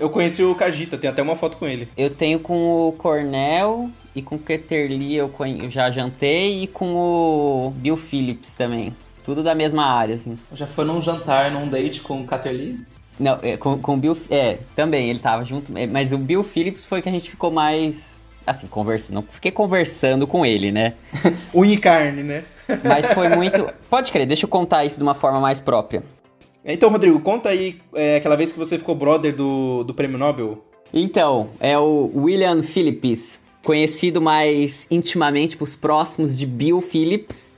Eu conheci o Kajita, tem até uma foto com ele. Eu tenho com o Cornell e com o Ketterly eu, eu já jantei e com o Bill Phillips também. Tudo da mesma área, assim. Já foi num jantar, num date com o Ketterle. Não, é, com, com o Bill. É, também, ele tava junto. é, Mas o Bill Phillips foi que a gente ficou mais. Assim, conversando. Não fiquei conversando com ele, né? [LAUGHS] Unha e carne, né? [LAUGHS] Mas foi muito. Pode crer, deixa eu contar isso de uma forma mais própria. Então, Rodrigo, conta aí é, aquela vez que você ficou brother do, do prêmio Nobel. Então, é o William Phillips, conhecido mais intimamente pros próximos de Bill Phillips.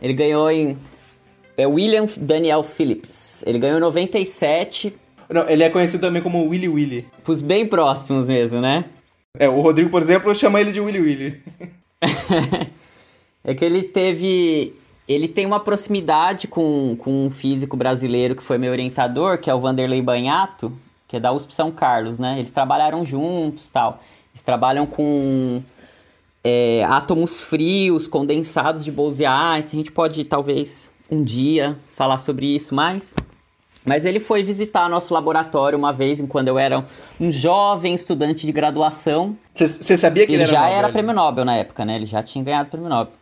Ele ganhou em. É William Daniel Phillips. Ele ganhou em 97, Não, ele é conhecido também como Willy Willy. pros bem próximos mesmo, né? É, o Rodrigo, por exemplo, chama ele de Willy Willy. [LAUGHS] É que ele teve. Ele tem uma proximidade com, com um físico brasileiro que foi meu orientador, que é o Vanderlei Banhato, que é da USP São Carlos, né? Eles trabalharam juntos tal. Eles trabalham com é, átomos frios, condensados de Bose-Einstein. A gente pode, talvez, um dia falar sobre isso mais. Mas ele foi visitar nosso laboratório uma vez, quando eu era um jovem estudante de graduação. Você sabia que Ele, ele, era já Nobel? era prêmio Nobel na época, né? Ele já tinha ganhado prêmio Nobel.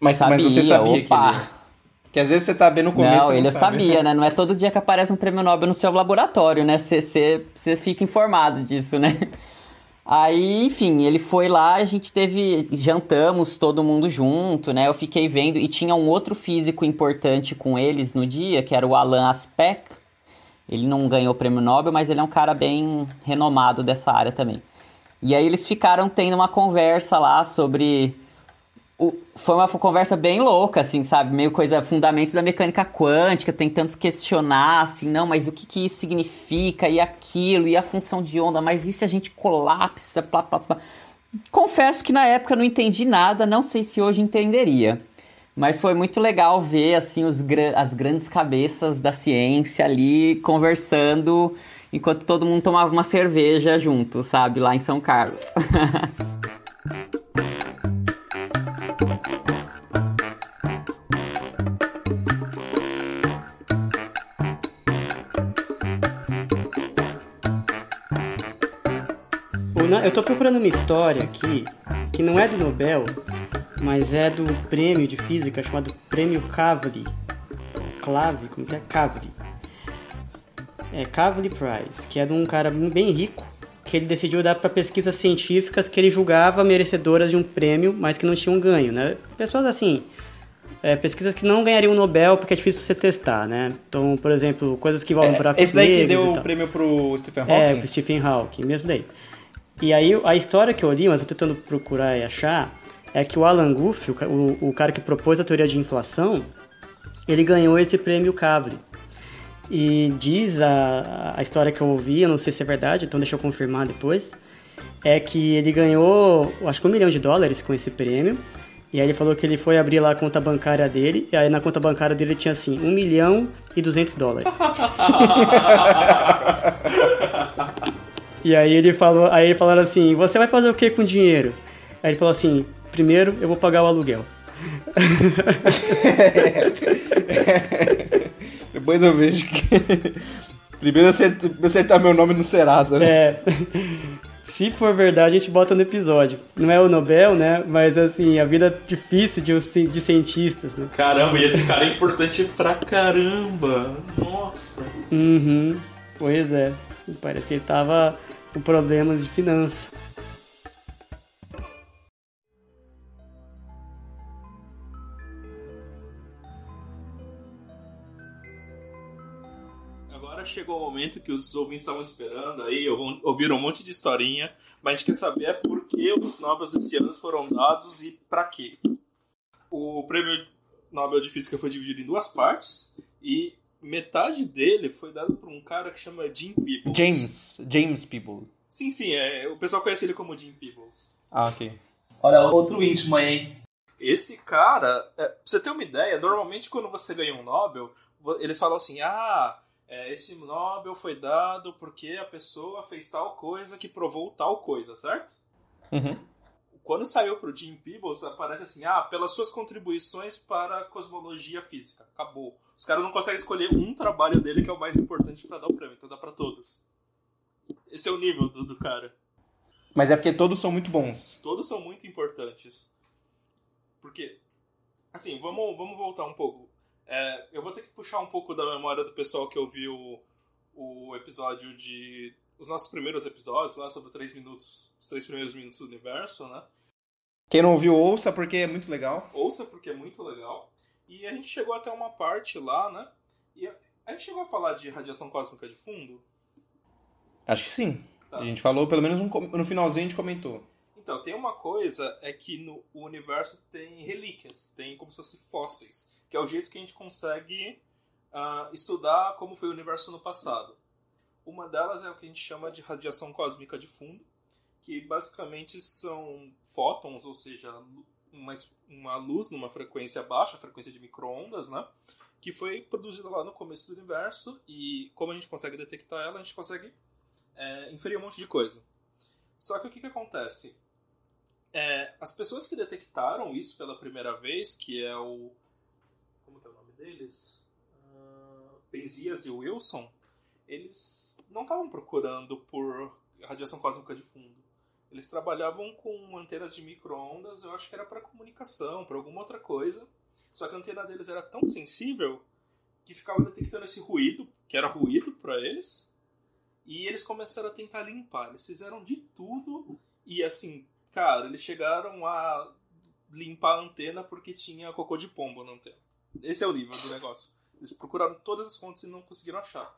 Mas, mas você sabia opa. que ele... Que às vezes você tá bem no começo Não, ele sabe. sabia, né? Não é todo dia que aparece um prêmio Nobel no seu laboratório, né? Você fica informado disso, né? Aí, enfim, ele foi lá, a gente teve. Jantamos todo mundo junto, né? Eu fiquei vendo. E tinha um outro físico importante com eles no dia, que era o Alan Aspect. Ele não ganhou o prêmio Nobel, mas ele é um cara bem renomado dessa área também. E aí eles ficaram tendo uma conversa lá sobre o- foi uma conversa bem louca, assim, sabe? Meio coisa, fundamentos da mecânica quântica, tentando questionar, assim, não, mas o que, que isso significa, e aquilo, e a função de onda, mas e se a gente colapsa, plá, plá, plá. Confesso que na época eu não entendi nada, não sei se hoje entenderia. Mas foi muito legal ver, assim, os, as grandes cabeças da ciência ali conversando, enquanto todo mundo tomava uma cerveja junto, sabe? Lá em São Carlos. [LAUGHS] O na- Eu tô procurando uma história aqui que não é do Nobel, mas é do prêmio de física chamado Prêmio Kavli. Clave, como que é? Kavli. É Kavli Prize, que é de um cara bem rico que ele decidiu dar para pesquisas científicas que ele julgava merecedoras de um prêmio, mas que não tinham ganho, né? Pessoas assim, é, pesquisas que não ganhariam o Nobel porque é difícil você testar, né? Então, por exemplo, coisas que envolvem buracos É, Esse daí que deu o prêmio pro Stephen É, Hawking? pro Stephen Hawking, mesmo daí. E aí, a história que eu li, mas eu tentando procurar e achar, é que o Alan Guth, o, o, cara que propôs a teoria de inflação, ele ganhou esse prêmio Kavli. E diz a, a história que eu ouvi, eu não sei se é verdade, então deixa eu confirmar depois, é que ele ganhou, acho que um milhão de dólares com esse prêmio, e aí ele falou que ele foi abrir lá a conta bancária dele, e aí na conta bancária dele tinha assim, 1 milhão e 200 dólares. [LAUGHS] E aí ele falou, aí falaram assim, você vai fazer o que com o dinheiro? Aí ele falou assim, primeiro eu vou pagar o aluguel. [LAUGHS] Depois eu vejo que... [LAUGHS] Primeiro eu acertar, acertar meu nome no Serasa, né? É, [LAUGHS] se for verdade a gente bota no episódio. Não é o Nobel, né? Mas assim, a vida difícil de, de cientistas, né? Caramba, e esse cara é importante pra caramba. Nossa. Uhum, pois é. Parece que ele tava com problemas de finanças. Agora chegou o momento que os ouvintes estavam esperando aí, ouviram um monte de historinha, mas a gente quer saber é por que os Nobels desse ano foram dados e para quê. O prêmio Nobel de Física foi dividido em duas partes e metade dele foi dado por um cara que chama Jim Peebles. James, James Peebles. Sim, sim, é, o pessoal conhece ele como Jim Peebles. Ah, ok. Olha, outro íntimo aí, hein? Esse cara, é, pra você ter uma ideia, normalmente quando você ganha um Nobel, eles falam assim, ah, é, esse Nobel foi dado porque a pessoa fez tal coisa que provou tal coisa, certo? Uhum. Quando saiu pro Jim Peebles, aparece assim, ah, pelas suas contribuições para a cosmologia física. Acabou. Os caras não conseguem escolher um trabalho dele que é o mais importante para dar o prêmio, então dá pra todos. Esse é o nível do, do cara. Mas é porque todos são muito bons. Todos são muito importantes. Porque, assim, vamos, vamos voltar um pouco. É, eu vou ter que puxar um pouco da memória do pessoal que ouviu o, o episódio de. Os nossos primeiros episódios, lá sobre três minutos, os três primeiros minutos do universo, né? Quem não ouviu, ouça porque é muito legal. Ouça porque é muito legal. E a gente chegou até uma parte lá, né? E a, gente chegou a falar de radiação cósmica de fundo? Acho que sim. Tá. A gente falou, pelo menos um, no finalzinho a gente comentou. Então, tem uma coisa, é que no universo tem relíquias, tem como se fossem fósseis que é o jeito que a gente consegue uh, estudar como foi o universo no passado. Uma delas é o que a gente chama de radiação cósmica de fundo, que basicamente são fótons, ou seja, uma, uma luz numa frequência baixa, frequência de microondas, né? que foi produzida lá no começo do universo e como a gente consegue detectar ela, a gente consegue é, inferir um monte de coisa. Só que o que, que acontece? É, as pessoas que detectaram isso pela primeira vez, que é o deles, uh, Penzias e Wilson, eles não estavam procurando por radiação cósmica de fundo. Eles trabalhavam com antenas de micro-ondas, eu acho que era para comunicação, para alguma outra coisa. Só que a antena deles era tão sensível que ficava detectando esse ruído, que era ruído para eles, e eles começaram a tentar limpar. Eles fizeram de tudo e assim, cara, eles chegaram a limpar a antena porque tinha cocô de pombo na antena. Esse é o nível do negócio. Eles procuraram todas as fontes e não conseguiram achar.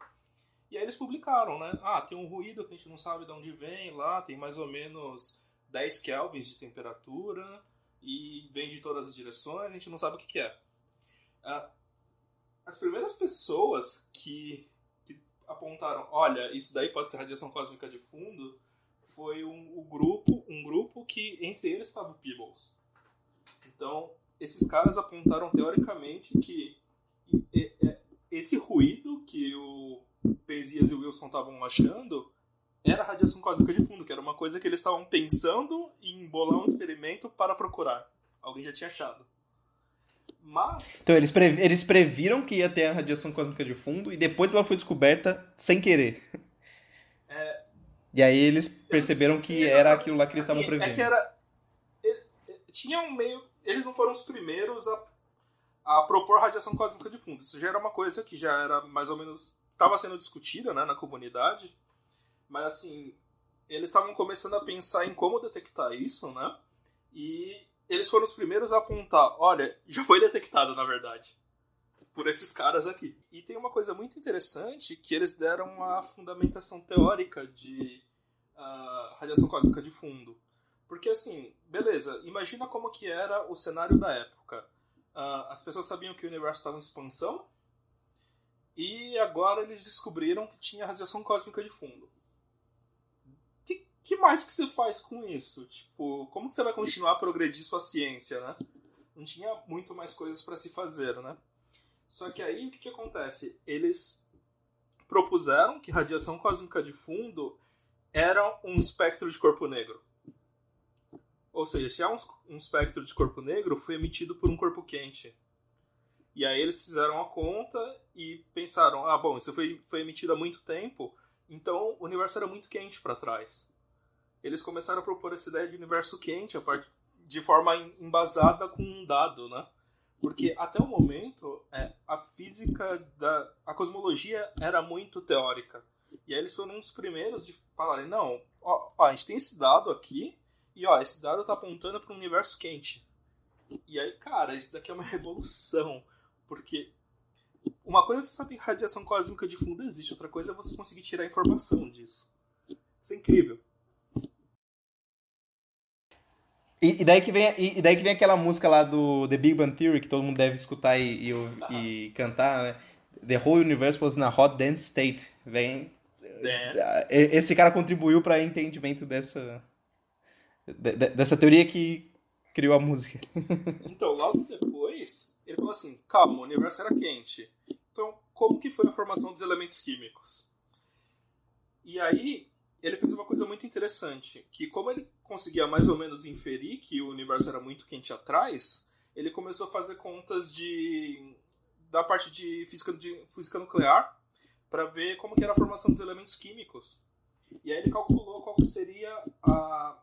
E aí eles publicaram, né? Ah, tem um ruído que a gente não sabe de onde vem lá, tem mais ou menos 10 kelvins de temperatura e vem de todas as direções, a gente não sabe o que, que é. Ah, as primeiras pessoas que, que, apontaram, olha, isso daí pode ser radiação cósmica de fundo, foi um, um grupo, um grupo que entre eles estava o Peebles. Então, esses caras apontaram teoricamente que esse ruído que o Penzias e o Wilson estavam achando era radiação cósmica de fundo, que era uma coisa que eles estavam pensando em embolar um experimento para procurar. Alguém já tinha achado. Mas. Então, eles, eles previram que ia ter a radiação cósmica de fundo e depois ela foi descoberta sem querer. [LAUGHS] É... E aí eles perceberam que era aquilo lá que eles estavam assim, prevendo. É que era. Tinha um meio eles não foram os primeiros a, a propor radiação cósmica de fundo. Isso já era uma coisa que já era mais ou menos. Estava sendo discutida né, na comunidade, mas assim. Eles estavam começando a pensar em como detectar isso, né? E eles foram os primeiros a apontar: olha, já foi detectado na verdade por esses caras aqui. E tem uma coisa muito interessante que eles deram uma fundamentação teórica de uh, radiação cósmica de fundo. Porque assim, beleza, imagina como que era o cenário da época. Uh, as pessoas sabiam que o universo estava em expansão e agora eles descobriram que tinha radiação cósmica de fundo. Que, que mais que você faz com isso? Tipo, como que você vai continuar a progredir sua ciência, né? Não tinha muito mais coisas para se fazer, né? Só que aí o que, que acontece? Eles propuseram que radiação cósmica de fundo era um espectro de corpo negro. Ou seja, se há um, um espectro de corpo negro, foi emitido por um corpo quente. E aí eles fizeram a conta e pensaram: ah, bom, isso foi, foi emitido há muito tempo, então o universo era muito quente para trás. Eles começaram a propor essa ideia de universo quente part... de forma embasada com um dado, né? Porque até o momento é, a física da a cosmologia era muito teórica. E aí eles foram os primeiros de falarem: não, ó, ó, a gente tem esse dado aqui, e ó, esse dado tá apontando para um universo quente. E aí, cara, isso daqui é uma [LAUGHS] revolução. Porque uma coisa é você saber que radiação cósmica de fundo existe, outra coisa é você conseguir tirar informação disso. Isso é incrível. E, e, daí que vem, e, daí que vem aquela música lá do The Big Bang Theory, que todo mundo deve escutar e, e, e cantar, né? The whole universe was in a hot dense state. Vem. É. Esse cara contribuiu para entendimento dessa dessa teoria que criou a música. [LAUGHS] Então, logo depois, ele falou assim: calma, o universo era quente. Então, como que foi a formação dos elementos químicos? E aí, ele fez uma coisa muito interessante, que como ele conseguia mais ou menos inferir que o universo era muito quente atrás, ele começou a fazer contas de da parte de física, de física nuclear para ver como que era a formação dos elementos químicos. E aí ele calculou qual seria a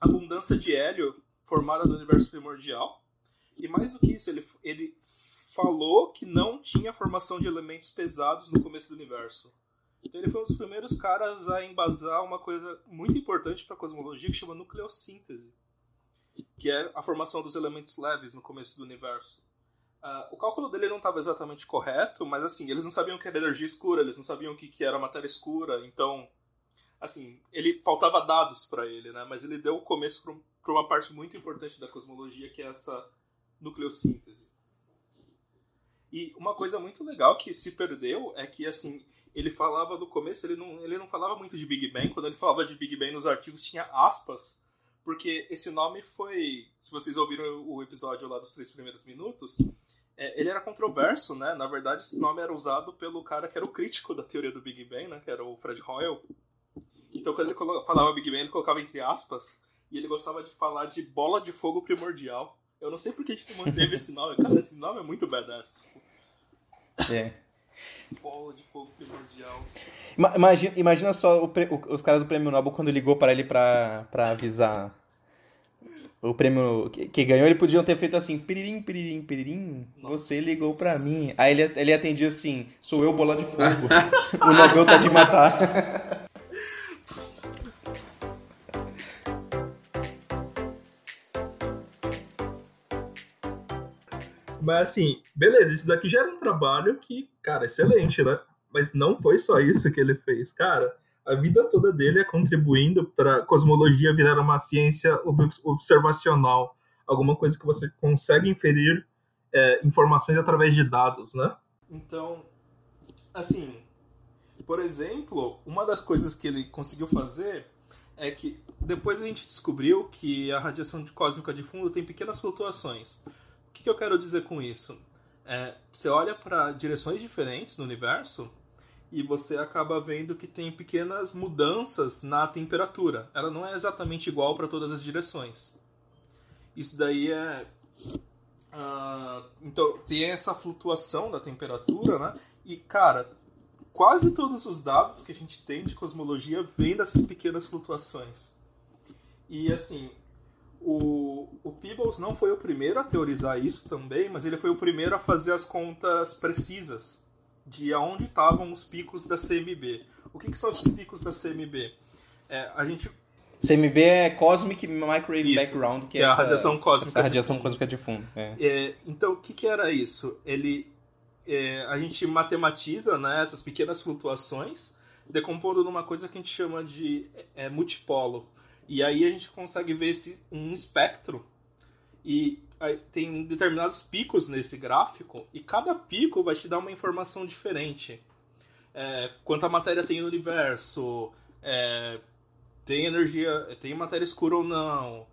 abundância de hélio formada no universo primordial. E mais do que isso, ele, ele falou que não tinha formação de elementos pesados no começo do universo. Então ele foi um dos primeiros caras a embasar uma coisa muito importante para a cosmologia que chama nucleossíntese, que é a formação dos elementos leves no começo do universo. Uh, o cálculo dele não estava exatamente correto, mas assim, eles não sabiam o que era energia escura, eles não sabiam o que, que era matéria escura, então, assim, ele faltava dados para ele, né? Mas ele deu o começo para uma parte muito importante da cosmologia, que é essa nucleossíntese. E uma coisa muito legal que se perdeu é que, assim, ele falava no começo, ele não, ele não falava muito de Big Bang. Quando ele falava de Big Bang nos artigos, tinha aspas, porque esse nome foi. Se vocês ouviram o episódio lá dos três primeiros minutos, é, ele era controverso, né? Na verdade, esse nome era usado pelo cara que era o crítico da teoria do Big Bang, né? Que era o Fred Hoyle. Então, quando ele falava Big Bang, ele colocava entre aspas, e ele gostava de falar de bola de fogo primordial. Eu não sei por que a gente manteve esse nome. Cara, esse nome é muito badass. É. Bola de fogo primordial. Imagina, imagina só o, o, os caras do Prêmio Nobel quando ligou para ele para avisar o prêmio que, que, ganhou, ele podiam ter feito assim, piririm, piririm, piririm, você ligou pra mim. Aí ele, ele atendia assim, sou eu, bola de fogo. [LAUGHS] o Nobel tá de matar. [LAUGHS] Mas assim, beleza, isso daqui já era um trabalho que, cara, excelente, né? Mas não foi só isso que ele fez, cara a vida toda dele é contribuindo para cosmologia virar uma ciência observacional, alguma coisa que você consegue inferir é, informações através de dados, né? Então, assim, por exemplo, uma das coisas que ele conseguiu fazer é que depois a gente descobriu que a radiação cósmica de fundo tem pequenas flutuações. O que, que eu quero dizer com isso? É, você olha para direções diferentes no universo e você acaba vendo que tem pequenas mudanças na temperatura. Ela não é exatamente igual para todas as direções. Isso daí é. Uh, então, tem essa flutuação da temperatura, né? E, cara, quase todos os dados que a gente tem de cosmologia vêm dessas pequenas flutuações. E, assim, o, o Peebles não foi o primeiro a teorizar isso também, mas ele foi o primeiro a fazer as contas precisas de aonde estavam os picos da CMB. O que, que são esses picos da CMB? É, a gente CMB é Cosmic Microwave isso, Background, que, é, essa, a radiação cósmica, essa radiação de cósmica de fundo. É. É, então, o que, que, era isso? Ele, é, a gente matematiza né, essas pequenas flutuações, decompondo numa coisa que a gente chama de é, multipolo. E aí a gente consegue ver esse, um espectro. E tem determinados picos nesse gráfico e cada pico vai te dar uma informação diferente. É, quanta matéria tem no universo, é, tem energia, tem matéria escura ou não.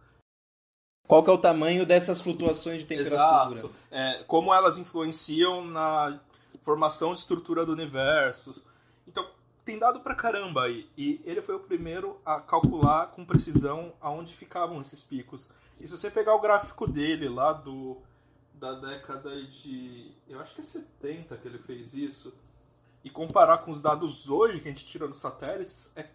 Qual que é o tamanho dessas flutuações de temperatura? Exato. É, como elas influenciam na formação de estrutura do universo. Então, tem dado pra caramba aí. E ele foi o primeiro a calcular com precisão aonde ficavam esses picos. E se você pegar o gráfico dele lá do da década de. Eu acho que é 70 que ele fez isso. E comparar com os dados hoje que a gente tira dos satélites, é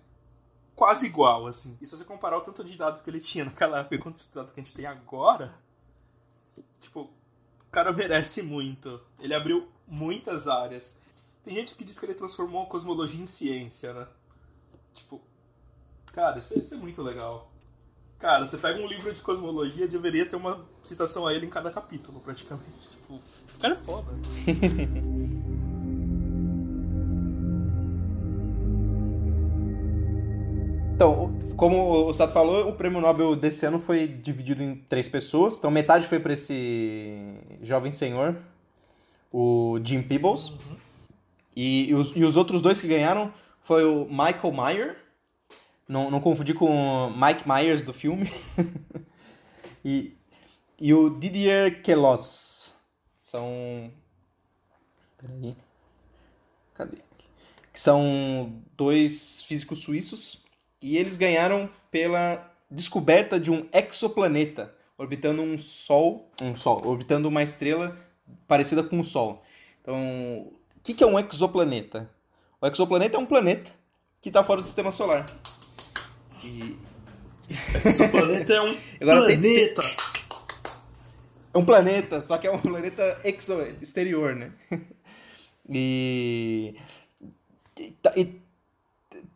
quase igual, assim. E se você comparar o tanto de dado que ele tinha naquela época e o quanto de dado que a gente tem agora, tipo, o cara merece muito. Ele abriu muitas áreas. Tem gente que diz que ele transformou a cosmologia em ciência, né? Tipo, cara, isso, isso é muito legal. Cara, você pega um livro de cosmologia, deveria ter uma citação a ele em cada capítulo, praticamente. Tipo, o cara é foda. [LAUGHS] Então, como o Sato falou, o prêmio Nobel desse ano foi dividido em três pessoas. Então, metade foi para esse jovem senhor, o Jim Peebles. Uhum. E, e, os, e, os, outros dois que ganharam foi o Michael Meyer. Não, não confundir com o Mike Myers do filme. [LAUGHS] e, e o Didier Queloz. São. Peraí. Cadê? Que são dois físicos suíços e eles ganharam pela descoberta de um exoplaneta orbitando um Sol, um Sol, orbitando uma estrela parecida com o Sol. Então, o que, que é um exoplaneta? O exoplaneta é um planeta que está fora do Sistema Solar. E... [LAUGHS] Exoplaneta é um [LAUGHS] Agora planeta. Tem, É um planeta, só que é um planeta exo, exterior, né? [LAUGHS] E, e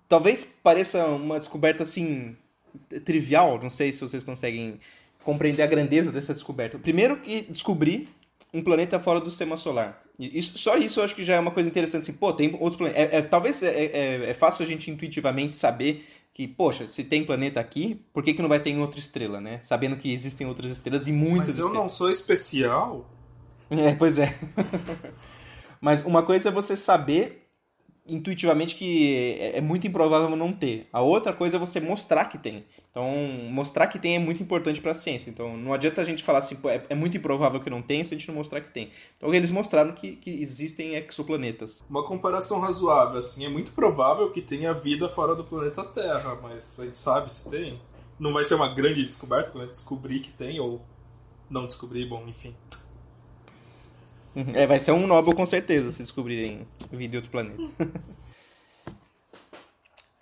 talvez pareça uma descoberta assim trivial, não sei se vocês conseguem compreender a grandeza dessa descoberta. Primeiro que descobri um planeta fora do sistema solar. Isso, só isso eu acho que já é uma coisa interessante. Assim, pô, tem outros planetas. É, é, talvez é, é, é, fácil a gente intuitivamente saber que, poxa, se tem planeta aqui, por que, que não vai ter em outra estrela, né? Sabendo que existem outras estrelas e muitas Mas eu estrelas. não sou especial? É, pois é. [LAUGHS] Mas uma coisa é você saber intuitivamente que é, é muito improvável não ter. A outra coisa é você mostrar que tem. Então, mostrar que tem é muito importante para a ciência. Então, não adianta a gente falar assim, é, é, muito improvável que não tenha se a gente não mostrar que tem. Então, eles mostraram que, que existem exoplanetas. Uma comparação razoável, assim, é muito provável que tenha vida fora do planeta Terra, mas a gente sabe se tem. Não vai ser uma grande descoberta quando a gente descobrir que tem, ou não descobrir, bom, enfim. É, vai ser um Nobel com certeza se descobrirem vida em outro planeta.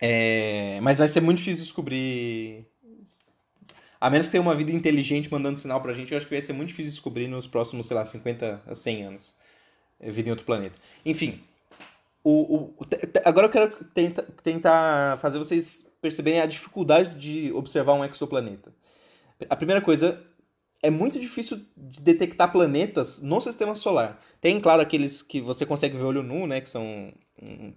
é, mas vai ser muito difícil descobrir. A menos que tenha uma vida inteligente mandando sinal pra gente, eu acho que vai ser muito difícil descobrir nos próximos, sei lá, 50 a 100 anos. É, vida em outro planeta. Enfim. O, o, agora eu quero tenta, tentar fazer vocês perceberem a dificuldade de observar um exoplaneta. A primeira coisa, é muito difícil de detectar planetas no sistema solar. Tem, claro, aqueles que você consegue ver olho nu, né? Que são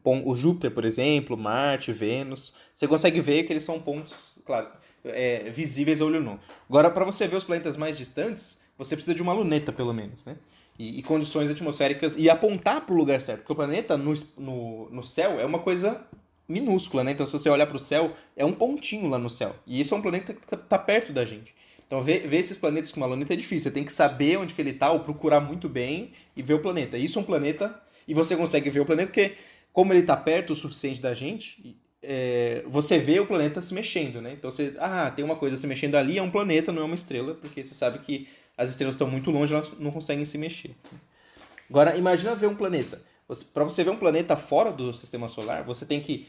o Júpiter, por exemplo, Marte, Vênus. Você consegue ver que eles são pontos, claro, é, visíveis a olho nu. Agora, para você ver os planetas mais distantes, você precisa de uma luneta, pelo menos, né? E, e condições atmosféricas e apontar para o lugar certo. Porque o planeta no, no, no céu é uma coisa minúscula, né? Então, se você olhar para o céu, é um pontinho lá no céu. E esse é um planeta que está tá perto da gente. Então, ver, ver esses planetas com uma luneta é difícil. Você tem que saber onde que ele está, ou procurar muito bem e ver o planeta. Isso é um planeta, e você consegue ver o planeta porque, como ele está perto o suficiente da gente, é, você vê o planeta se mexendo, né? Então, você, ah, tem uma coisa se mexendo ali, é um planeta, não é uma estrela, porque você sabe que as estrelas estão muito longe, elas não conseguem se mexer. Agora, imagina ver um planeta. Para você ver um planeta fora do sistema solar, você tem que.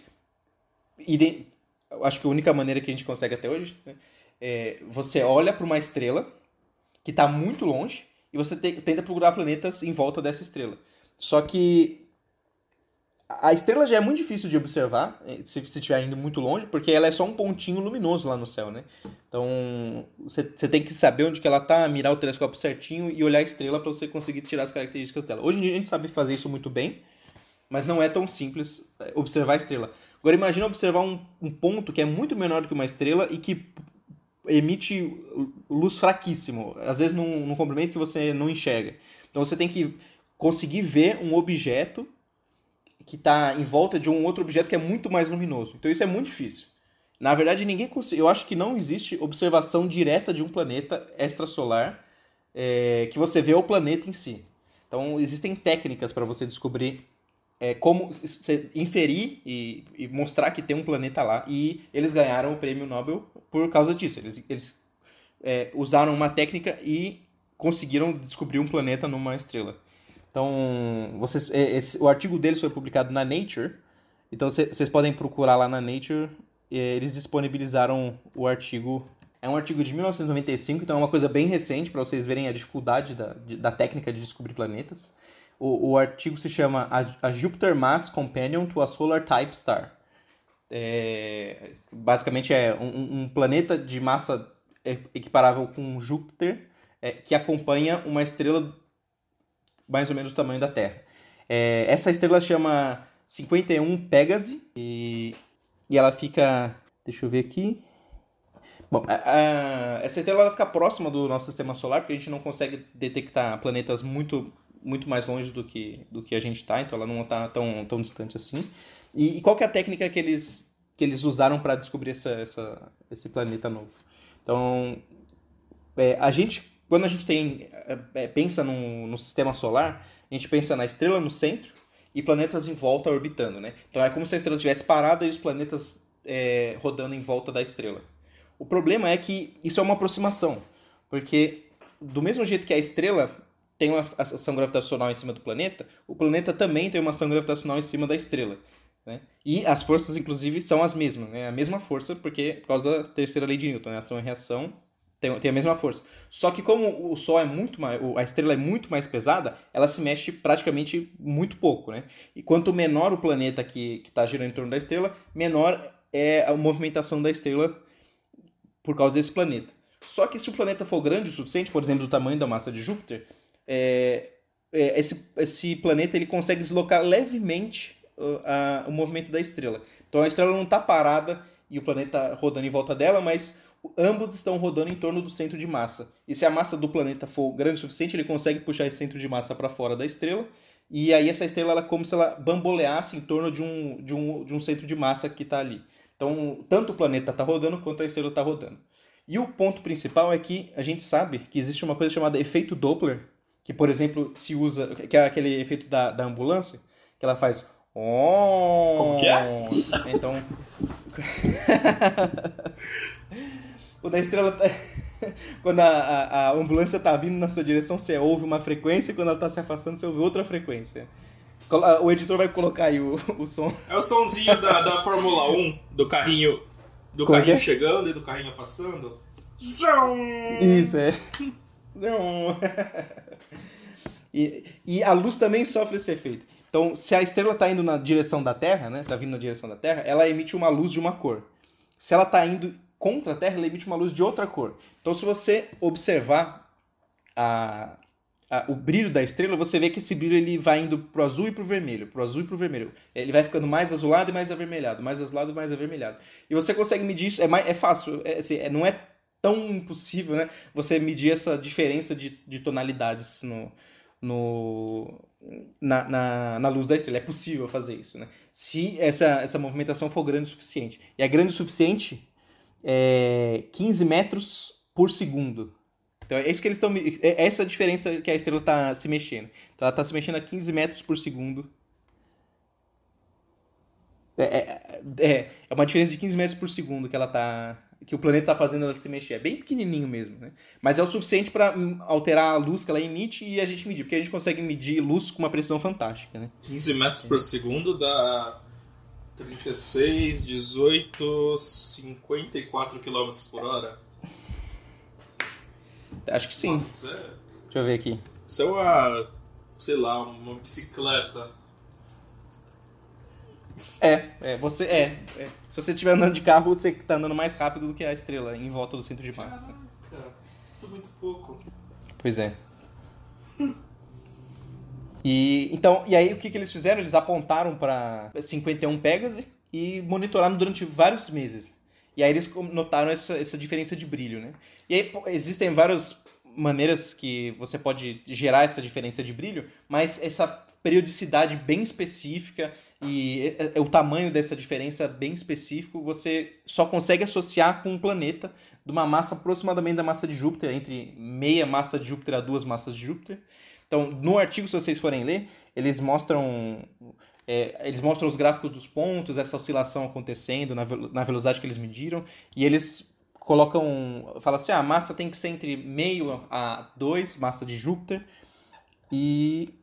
Acho que a única maneira que a gente consegue até hoje né, é, você olha para uma estrela que está muito longe e você te, tenta procurar planetas em volta dessa estrela. Só que a estrela já é muito difícil de observar é, se você estiver indo muito longe, porque ela é só um pontinho luminoso lá no céu, né? Então você, tem que saber onde que ela está, mirar o telescópio certinho e olhar a estrela para você conseguir tirar as características dela. Hoje em dia a gente sabe fazer isso muito bem, mas não é tão simples é, observar a estrela. Agora imagine observar um, um ponto que é muito menor do que uma estrela e que emite luz fraquíssimo, às vezes num, num comprimento que você não enxerga. Então você tem que conseguir ver um objeto que está em volta de um outro objeto que é muito mais luminoso. Então isso é muito difícil. Na verdade, ninguém consegue. Eu acho que não existe observação direta de um planeta extrasolar é, que você vê o planeta em si. Então existem técnicas para você descobrir é, como inferir e, e, mostrar que tem um planeta lá. E eles ganharam o prêmio Nobel por causa disso. Eles, eles é, usaram uma técnica e conseguiram descobrir um planeta numa estrela. Então, vocês, é, esse, o artigo deles foi publicado na Nature. Então, vocês podem procurar lá na Nature. Eles disponibilizaram o artigo. É um artigo de 1995, então é uma coisa bem recente para vocês verem a dificuldade da, da técnica de descobrir planetas. O, o artigo se chama a, a Jupiter Mass Companion to a Solar Type Star. é, basicamente é um, um, planeta de massa equiparável com Júpiter, é, que acompanha uma estrela mais ou menos do tamanho da Terra. É, essa estrela chama 51 Pégase e, e ela fica. Deixa eu ver aqui. Bom, a, a, essa estrela ela fica próxima do nosso sistema solar, porque a gente não consegue detectar planetas muito, muito mais longe do que, do que a gente está, então ela não está tão, tão distante assim. E, e, qual que é a técnica que eles, que eles usaram para descobrir essa, essa, esse planeta novo? Então, é, a gente, quando a gente tem, é, é, pensa no, no sistema solar, a gente pensa na estrela no centro e planetas em volta orbitando, né? Então é como se a estrela estivesse parada e os planetas é, rodando em volta da estrela. O problema é que isso é uma aproximação, porque do mesmo jeito que a estrela tem uma ação gravitacional em cima do planeta, o planeta também tem uma ação gravitacional em cima da estrela. Né? E as forças, inclusive, são as mesmas. Né? A mesma força, porque por causa da terceira lei de Newton, né? ação e reação tem, tem a mesma força. Só que como o Sol é muito mais, a estrela é muito mais pesada, ela se mexe praticamente muito pouco, né? E quanto menor o planeta que está girando em torno da estrela, menor é a movimentação da estrela por causa desse planeta. Só que se o planeta for grande o suficiente, por exemplo, do tamanho da massa de Júpiter, é, é, esse, esse planeta ele consegue deslocar levemente uh, a, o movimento da estrela. Então a estrela não está parada e o planeta rodando em volta dela, mas ambos estão rodando em torno do centro de massa. E se a massa do planeta for grande o suficiente, ele consegue puxar esse centro de massa para fora da estrela. E aí essa estrela ela é como se ela bamboleasse em torno de um, de um, de um centro de massa que está ali. Então, tanto o planeta está rodando quanto a estrela está rodando. E o ponto principal é que a gente sabe que existe uma coisa chamada efeito Doppler, que, por exemplo, se usa, que é aquele efeito da, da ambulância, que ela faz. Como que é? Então. [LAUGHS] Quando a estrela tá... [LAUGHS] Quando a, a, a, ambulância tá vindo na sua direção, você ouve uma frequência, e quando ela tá se afastando, você ouve outra frequência. O editor vai colocar aí o, o som. É o somzinho da, da Fórmula 1, do carrinho. Do Como carrinho é? chegando e do carrinho afastando. Isso, é. [LAUGHS] e, e a luz também sofre esse efeito. Então, se a estrela está indo na direção da Terra, né? Tá vindo na direção da Terra, ela emite uma luz de uma cor. Se ela está indo contra a Terra, ela emite uma luz de outra cor. Então, se você observar a, a, o brilho da estrela, você vê que esse brilho ele vai indo pro azul e pro vermelho, pro azul e pro vermelho. Ele vai ficando mais azulado e mais avermelhado, mais azulado e mais avermelhado. E você consegue medir isso, é, mais, é fácil, é, assim, é, não é tão impossível, né? Você medir essa diferença de, de tonalidades no, no, na, na, na, luz da estrela. É possível fazer isso, né? Se essa, essa movimentação for grande o suficiente. E é grande o suficiente é, 15 metros por segundo. Então é isso que eles estão. É essa a diferença que a estrela está se mexendo. Então ela está se mexendo a 15 metros por segundo. É, é, é, é uma diferença de 15 metros por segundo que ela tá. Que o planeta está fazendo ela se mexer. É bem pequenininho mesmo, né? Mas é o suficiente para alterar a luz que ela emite e a gente medir. Porque a gente consegue medir luz com uma precisão fantástica, né? 15 metros por segundo dá 36, 18, 54 km por hora? Acho que sim. Nossa, é... Deixa eu ver aqui. Isso é uma, sei lá, uma bicicleta. É, é, você é, é. Se você estiver andando de carro, você está andando mais rápido do que a estrela em volta do centro de massa. Caraca, isso é muito pouco. Pois é. E, então, e aí o que, que eles fizeram? Eles apontaram para 51 Pegasus e monitoraram durante vários meses. E aí eles notaram essa, essa diferença de brilho, né? E aí existem várias maneiras que você pode gerar essa diferença de brilho, mas essa periodicidade bem específica e o tamanho dessa diferença bem específico você só consegue associar com um planeta de uma massa aproximadamente da massa de Júpiter, entre meia massa de Júpiter a duas massas de Júpiter. Então, no artigo, se vocês forem ler, eles mostram é, eles mostram os gráficos dos pontos, essa oscilação acontecendo na, na velocidade que eles mediram, e eles colocam, fala assim, ah, a massa tem que ser entre meio a 2, massa de Júpiter, e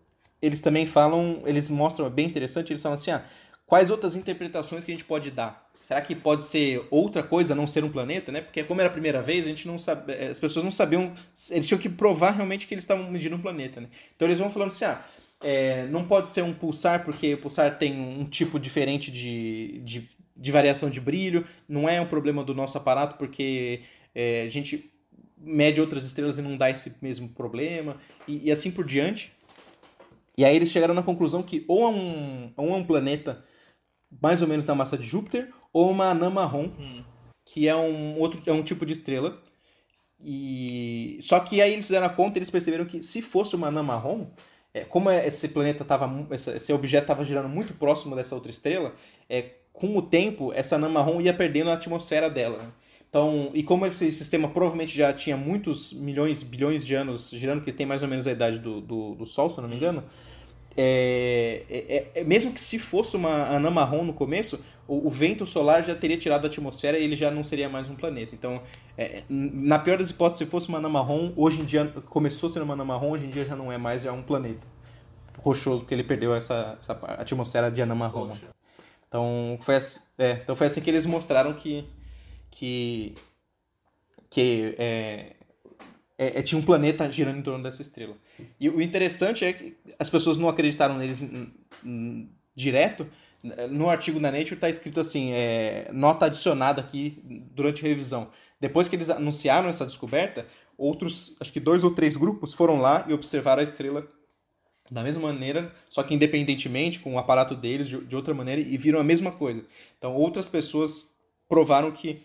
eles também falam, eles mostram, é bem interessante, eles falam assim, ah, quais outras interpretações que a gente pode dar? Será que pode ser outra coisa, não ser um planeta, né? Porque como era a primeira vez, a gente não sabe, eh, as pessoas não sabiam, eles tinham que provar realmente que eles estavam medindo um planeta, né? Então eles vão falando assim, ah, é, não pode ser um pulsar porque o pulsar tem um tipo diferente de, de de variação de brilho, não é um problema do nosso aparato, porque é, a gente mede outras estrelas e não dá esse mesmo problema, e, e, assim por diante. E aí eles chegaram na conclusão que ou é um, ou é um planeta mais ou menos da massa de Júpiter, ou uma anã marrom, hum. que é um, outro, é um tipo de estrela. E Só que aí eles fizeram a conta e eles perceberam que se fosse uma anã marrom, é, como esse planeta tava, esse objeto estava girando muito próximo dessa outra estrela, é, com o tempo essa anã marrom ia perdendo a atmosfera dela. Então, e como esse sistema provavelmente já tinha muitos milhões, bilhões de anos girando, que tem mais ou menos a idade do, do, do Sol, se eu não me engano, é, é, é, mesmo que se fosse uma anã marrom no começo, o, o, vento solar já teria tirado a atmosfera e ele já não seria mais um planeta. Então, é, na pior das hipóteses, se fosse uma anã marrom, hoje em dia começou sendo uma anã marrom, hoje em dia já não é mais, já é um planeta rochoso, porque ele perdeu essa, essa atmosfera de anã marrom. Então foi, assim, é, então foi assim que eles mostraram que, que, que é, é, é, tinha um planeta girando em torno dessa estrela. E o interessante é que as pessoas não acreditaram neles direto. No artigo da Nature está escrito assim, é, nota adicionada aqui durante revisão. Depois que eles anunciaram essa descoberta, outros, acho que dois ou três grupos foram lá e observaram a estrela da mesma maneira, só que independentemente, com o aparato deles, de, de outra maneira, e viram a mesma coisa. Então, outras pessoas provaram que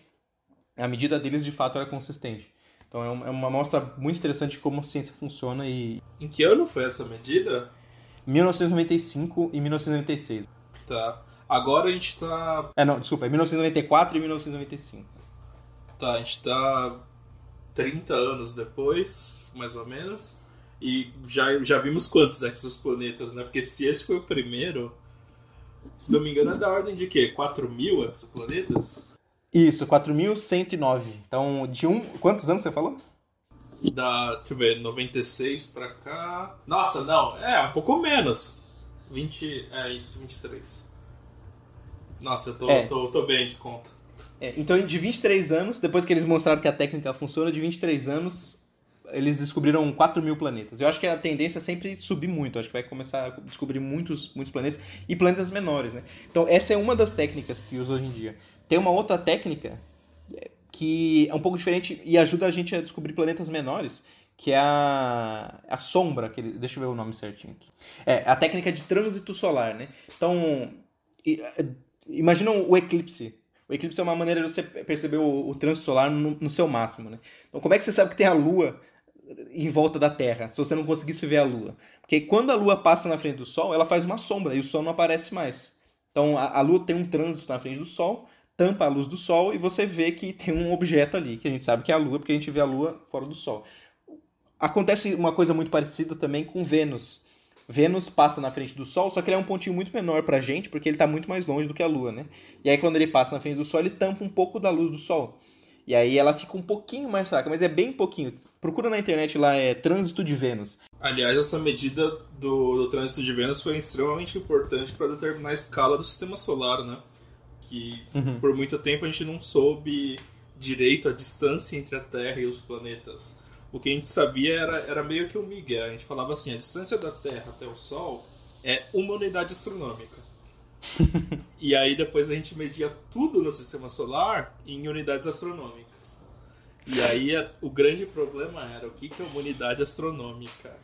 a medida deles de fato era consistente. Então, é uma, é uma mostra muito interessante de como a ciência funciona e... Em que ano foi essa medida? 1995 e 1996. Tá. Agora a gente tá... É, não, desculpa, é 1994 e 1995. Tá, a gente tá 30 anos depois, mais ou menos. E já, já vimos quantos exoplanetas, né? Porque se esse foi o primeiro, se não me engano, é da ordem de quê? 4 mil exoplanetas? Isso, 4.109. Então, de um. Quantos anos você falou? Da. Deixa eu ver, 96 pra cá. Nossa, não, é, um pouco menos. 20. É isso, 23. Nossa, eu tô, é. tô, tô bem de conta. É, então, de 23 anos, depois que eles mostraram que a técnica funciona, de 23 anos, eles descobriram 4 mil planetas. Eu acho que a tendência é sempre subir muito. Eu acho que vai começar a descobrir muitos, muitos planetas e planetas menores, né? Então, essa é uma das técnicas que usa hoje em dia. Tem uma outra técnica é, que é um pouco diferente e ajuda a gente a descobrir planetas menores, que é a, a sombra, que ele, deixa eu ver o nome certinho aqui. É, a técnica de trânsito solar, né? Então, imagina o eclipse. O eclipse é uma maneira de você perceber o, o trânsito solar no, no, seu máximo, né? Então, como é que você sabe que tem a Lua em volta da Terra, se você não conseguisse ver a Lua. Porque quando a Lua passa na frente do Sol, ela faz uma sombra e o Sol não aparece mais. Então a, a Lua tem um trânsito na frente do Sol, tampa a luz do Sol e você vê que tem um objeto ali, que a gente sabe que é a Lua, porque a gente vê a Lua fora do Sol. Acontece uma coisa muito parecida também com Vênus. Vênus passa na frente do Sol, só que ele é um pontinho muito menor pra gente, porque ele está muito mais longe do que a Lua, né? E aí quando ele passa na frente do Sol, ele tampa um pouco da luz do Sol. E aí ela fica um pouquinho mais fraca, mas é bem pouquinho. Procura na internet lá, é trânsito de Vênus. Aliás, essa medida do, do trânsito de Vênus foi extremamente importante para determinar a escala do sistema solar, né? Que uhum. por muito tempo a gente não soube direito a distância entre a Terra e os planetas. O que a gente sabia era, era meio que um migué. A gente falava assim, a distância da Terra até o Sol é uma unidade astronômica. [LAUGHS] e aí depois a gente media tudo no sistema solar em unidades astronômicas. E aí o grande problema era o que, que é uma unidade astronômica.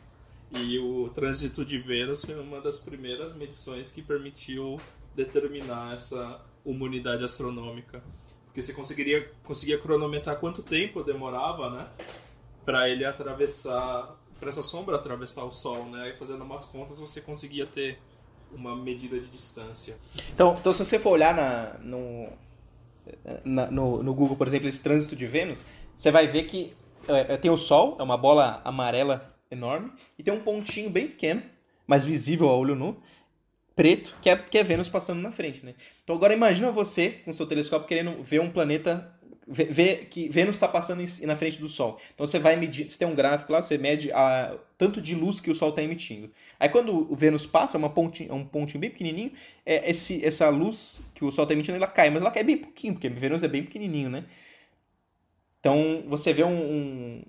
E o trânsito de Vênus foi uma das primeiras medições que permitiu determinar essa uma unidade astronômica. Porque você conseguiria, conseguia cronometrar quanto tempo demorava, né? Para ele atravessar, para essa sombra atravessar o Sol, né? E fazendo umas contas você conseguia ter uma medida de distância. Então, então se você for olhar na, no, na, no, no Google, por exemplo, esse trânsito de Vênus, você vai ver que é, é, tem o Sol, é uma bola amarela enorme, e tem um pontinho bem pequeno, mas visível a olho nu, preto, que é, que é Vênus passando na frente. Né? Então agora imagina você, com seu telescópio, querendo ver um planeta vê que Vênus está passando na frente do Sol. Então você vai medir, você tem um gráfico lá, você mede a tanto de luz que o Sol está emitindo. Aí quando o Vênus passa, uma pontinha, um pontinho bem pequenininho, é esse, essa luz que o Sol está emitindo, ela cai, mas ela cai bem pouquinho, porque Vênus é bem pequenininho, né? Então você vê um,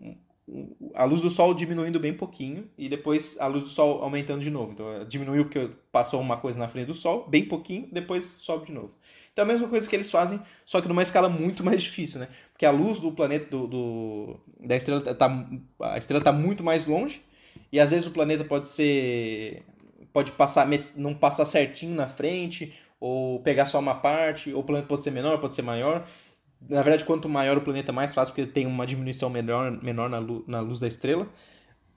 um, a luz do Sol diminuindo bem pouquinho e depois a luz do Sol aumentando de novo. Então diminuiu porque passou uma coisa na frente do Sol, bem pouquinho, depois sobe de novo. Então é a mesma coisa que eles fazem, só que numa escala muito mais difícil, né? Porque a luz do planeta, do, do da estrela, tá, a estrela está muito mais longe, e às vezes o planeta pode ser. pode passar, não passar certinho na frente, ou pegar só uma parte, ou o planeta pode ser menor, pode ser maior. Na verdade, quanto maior o planeta, mais fácil, porque tem uma diminuição menor, menor na, luz, na luz da estrela.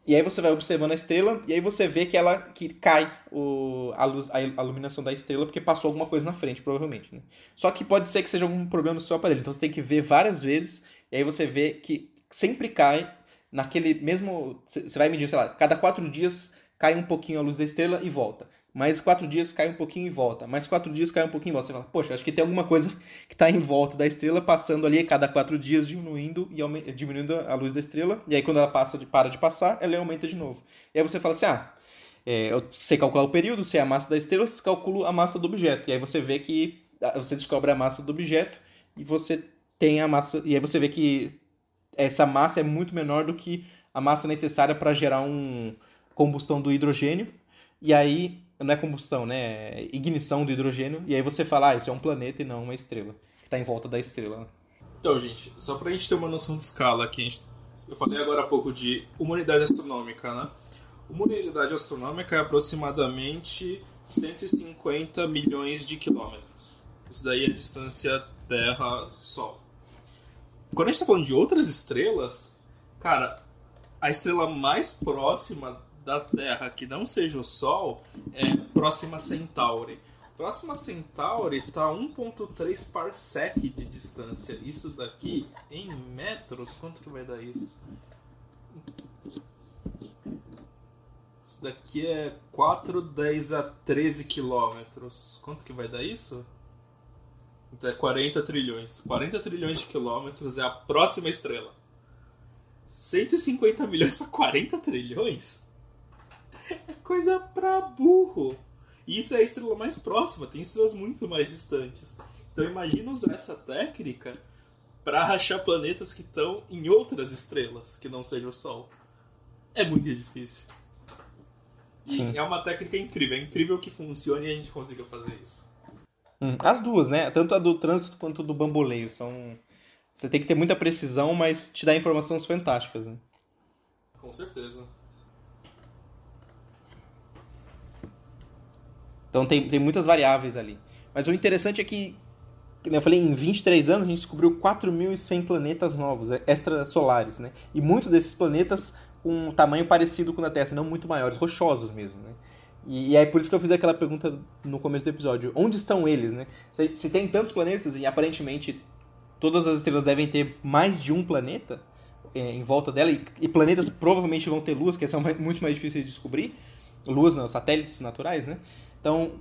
E aí você vai observando a estrela e aí você vê que ela que cai o, a, luz, a iluminação da estrela porque passou alguma coisa na frente, provavelmente. Né? Só que pode ser que seja algum problema no seu aparelho. Então você tem que ver várias vezes e aí você vê que sempre cai naquele mesmo. Você vai medir, sei lá, cada quatro dias cai um pouquinho a luz da estrela e volta mais quatro dias cai um pouquinho e volta, mais quatro dias cai um pouquinho e volta. Você fala, poxa, acho que tem alguma coisa [LAUGHS] que está em volta da estrela, passando ali a cada quatro dias, diminuindo e diminuindo a luz da estrela, e aí quando ela passa de, para de passar, ela aumenta de novo. E aí você fala assim, ah, é, você calcula o período, se é a massa da estrela, você calcula a massa do objeto. E aí você vê que ah, você descobre a massa do objeto e você tem a massa, e aí você vê que essa massa é muito menor do que a massa necessária para gerar um combustão do hidrogênio. E aí não é combustão, né? É ignição do hidrogênio. E aí você fala, ah, isso é um planeta e não uma estrela. Que está em volta da estrela. Então, gente, só pra gente ter uma noção de escala aqui, gente... eu falei agora há pouco de uma unidade astronômica, né? Uma unidade astronômica é aproximadamente 150 milhões de quilômetros. Isso daí é a distância Terra-Sol. Quando a gente está falando de outras estrelas, cara, a estrela mais próxima da Terra que não seja o Sol é Próxima Centauri. Próxima Centauri está a 1.3 parsec de distância. Isso daqui em metros, quanto que vai dar isso? Isso daqui é 4, 10 a 13 quilômetros. Quanto que vai dar isso? Então é 40 trilhões. 40 trilhões de quilômetros é a próxima estrela. 150 milhões para 40 trilhões? É coisa pra burro. E isso é a estrela mais próxima, tem estrelas muito mais distantes. Então imagina usar essa técnica para rachar planetas que estão em outras estrelas, que não seja o Sol. É muito difícil. Sim. é uma técnica incrível, é incrível que funcione e a gente consiga fazer isso. Hum, as duas, né? Tanto a do trânsito quanto a do bamboleio são. Você tem que ter muita precisão, mas te dá informações fantásticas. Né? Com certeza. Então tem, tem muitas variáveis ali. Mas o interessante é que, como eu falei, em 23 anos a gente descobriu 4.100 planetas novos, é, extrasolares, né? E muitos desses planetas com um tamanho parecido com o da Terra, não muito maiores, rochosos mesmo, né? E, é por isso que eu fiz aquela pergunta no começo do episódio. Onde estão eles, né? Se, se tem tantos planetas e aparentemente todas as estrelas devem ter mais de um planeta é, em volta dela, e, e, planetas provavelmente vão ter luas, que são muito mais difíceis de descobrir. Luas, não, satélites naturais, né? Então,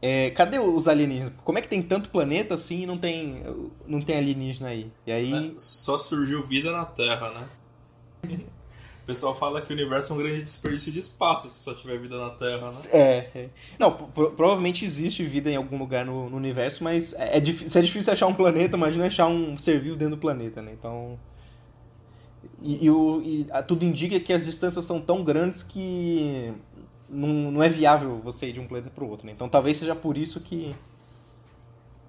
é, cadê os alienígenas? Como é que tem tanto planeta assim e não tem, não tem alienígena aí? E aí... É, só surgiu vida na Terra, né? O pessoal fala que o universo é um grande desperdício de espaço se só tiver vida na Terra, né? É. é. Não, provavelmente existe vida em algum lugar no, no universo, mas é, é, se é difícil achar um planeta, imagina achar um ser vivo dentro do planeta, né? Então. E, e, o, e tudo indica que as distâncias são tão grandes que não, não é viável você ir de um planeta para o outro. Né? Então talvez seja por isso que,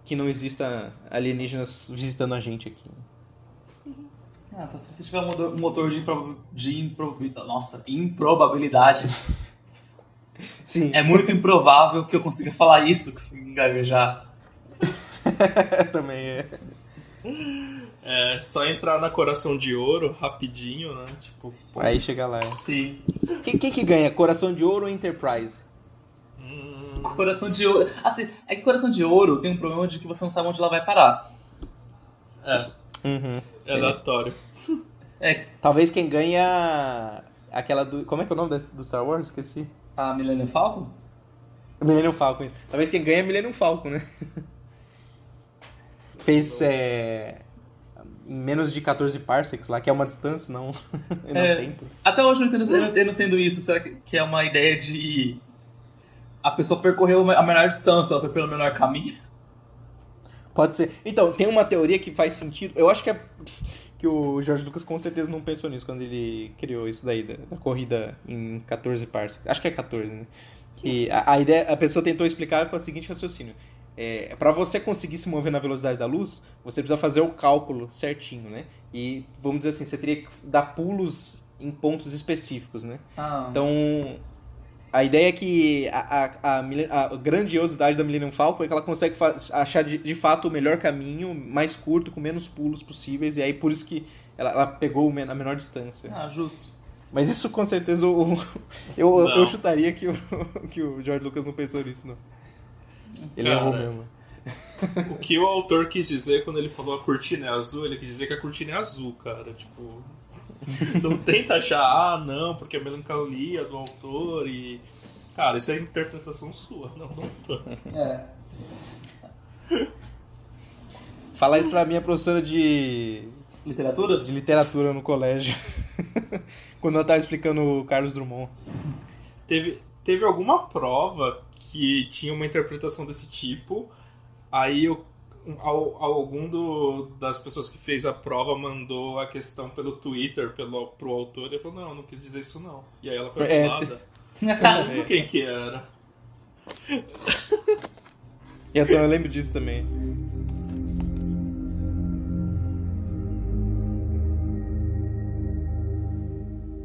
que não exista alienígenas visitando a gente aqui. Nossa, se você tiver um motor, de, impro, de. Nossa, improbabilidade. [LAUGHS] Sim. É muito improvável que eu consiga falar isso, consiga engavejar. [LAUGHS] Também é. É só entrar na Coração de Ouro rapidinho, né? Tipo, pô. Aí chega lá. Sim. Quem, quem, que ganha? Coração de Ouro ou Enterprise? Hum... Coração de Ouro. Assim, é que Coração de Ouro tem um problema de que você não sabe onde ela vai parar. É. Uhum. É aleatório. É. Talvez quem ganha. Aquela do. Como é que é o nome do Star Wars? Esqueci. A Millennium Falcon? Millennium Falcon. Talvez quem ganha é Millennium Falcon, né? [LAUGHS] Fez é, em menos de 14 parsecs lá, que é uma distância, não, [LAUGHS] não é, tempo. Até hoje eu não, entendo, eu não entendo isso. Será que é uma ideia de a pessoa percorreu a menor distância, ela foi pelo menor caminho? Pode ser. Então, tem uma teoria que faz sentido. Eu acho que é [LAUGHS] que o Jorge Lucas com certeza não pensou nisso quando ele criou isso daí, da, da corrida em 14 parsecs. Acho que é 14, né? Que a, a, ideia, a pessoa tentou explicar com o seguinte raciocínio é, para você conseguir se mover na velocidade da luz, você precisa fazer o cálculo certinho, né? E vamos dizer assim, você teria que dar pulos em pontos específicos, né? Ah. Então, a ideia é que a, a, a, a grandiosidade da Millennium Falcon é que ela consegue achar de, de, fato o melhor caminho, mais curto, com menos pulos possíveis, e aí por isso que ela, ela pegou a menor distância. Ah, justo. Mas isso com certeza [LAUGHS] eu, eu, eu chutaria que o, [LAUGHS] que o George Lucas não pensou nisso, não. Ele Cara, errou mesmo. O que o autor quis dizer quando ele falou a cortina é azul, ele quis dizer que a cortina é azul, cara. Tipo. Não tenta achar, ah, não, porque a melancolia do autor e. Cara, isso é interpretação sua, não do autor. É. Falar isso pra minha professora de. Literatura? De literatura no colégio. [LAUGHS] Quando ela tava explicando o Carlos Drummond. Teve, teve alguma prova que tinha uma interpretação desse tipo, aí eu, algum do, das pessoas que fez a prova mandou a questão pelo Twitter pelo, pro autor e falou, não, não quis dizer isso não. E aí ela foi É. pulada. Eu não lembro quem que era. Então eu lembro disso também.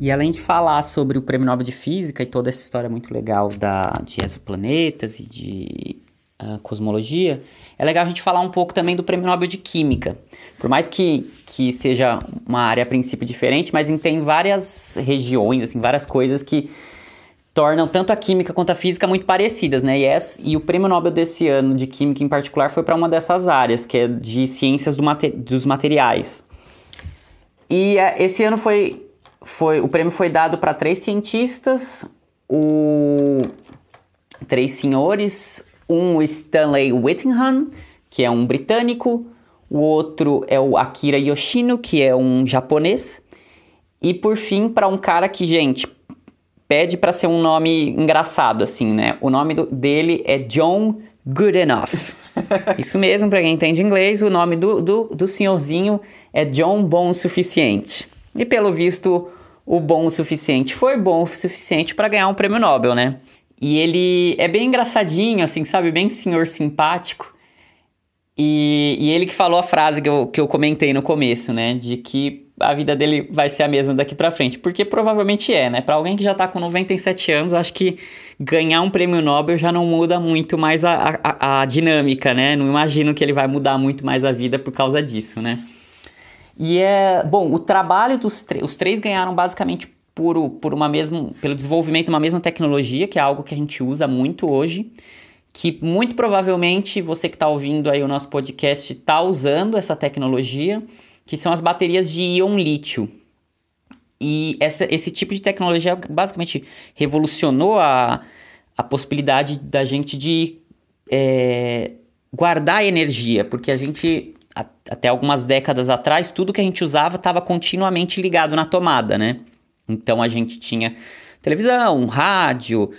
E além de falar sobre o Prêmio Nobel de Física e toda essa história muito legal da, de exoplanetas e de uh, cosmologia, é legal a gente falar um pouco também do Prêmio Nobel de Química. Por mais que, que seja uma área a princípio diferente, mas tem várias regiões, assim, várias coisas que tornam tanto a química quanto a física muito parecidas, né? E, essa, e o Prêmio Nobel desse ano de Química em particular foi para uma dessas áreas, que é de ciências do mate, dos materiais. E uh, esse ano foi foi, o prêmio foi dado para três cientistas, o, três senhores, um Stanley Whittingham, que é um britânico, o outro é o Akira Yoshino, que é um japonês, e por fim para um cara que, gente, pede para ser um nome engraçado assim, né? O nome do, dele é John Goodenough. [LAUGHS] Isso mesmo, para quem entende inglês, o nome do, do, do senhorzinho é John Bom Suficiente. E pelo visto, o bom o suficiente foi bom o suficiente para ganhar um prêmio Nobel, né? E ele é bem engraçadinho, assim, sabe? Bem senhor simpático. E, e, ele que falou a frase que eu, que eu comentei no começo, né? De que a vida dele vai ser a mesma daqui para frente. Porque provavelmente é, né? Para alguém que já tá com 97 anos, acho que ganhar um prêmio Nobel já não muda muito mais a, a, a dinâmica, né? Não imagino que ele vai mudar muito mais a vida por causa disso, né? E é. Bom, o trabalho dos os três ganharam basicamente por, por uma mesma, pelo desenvolvimento de uma mesma tecnologia, que é algo que a gente usa muito hoje. Que muito provavelmente você que está ouvindo aí o nosso podcast está usando essa tecnologia, que são as baterias de íon lítio. E essa, esse tipo de tecnologia basicamente revolucionou a, a possibilidade da gente de é, guardar energia, porque a gente até algumas décadas atrás, tudo que a gente usava estava continuamente ligado na tomada, né? Então a gente tinha televisão, rádio,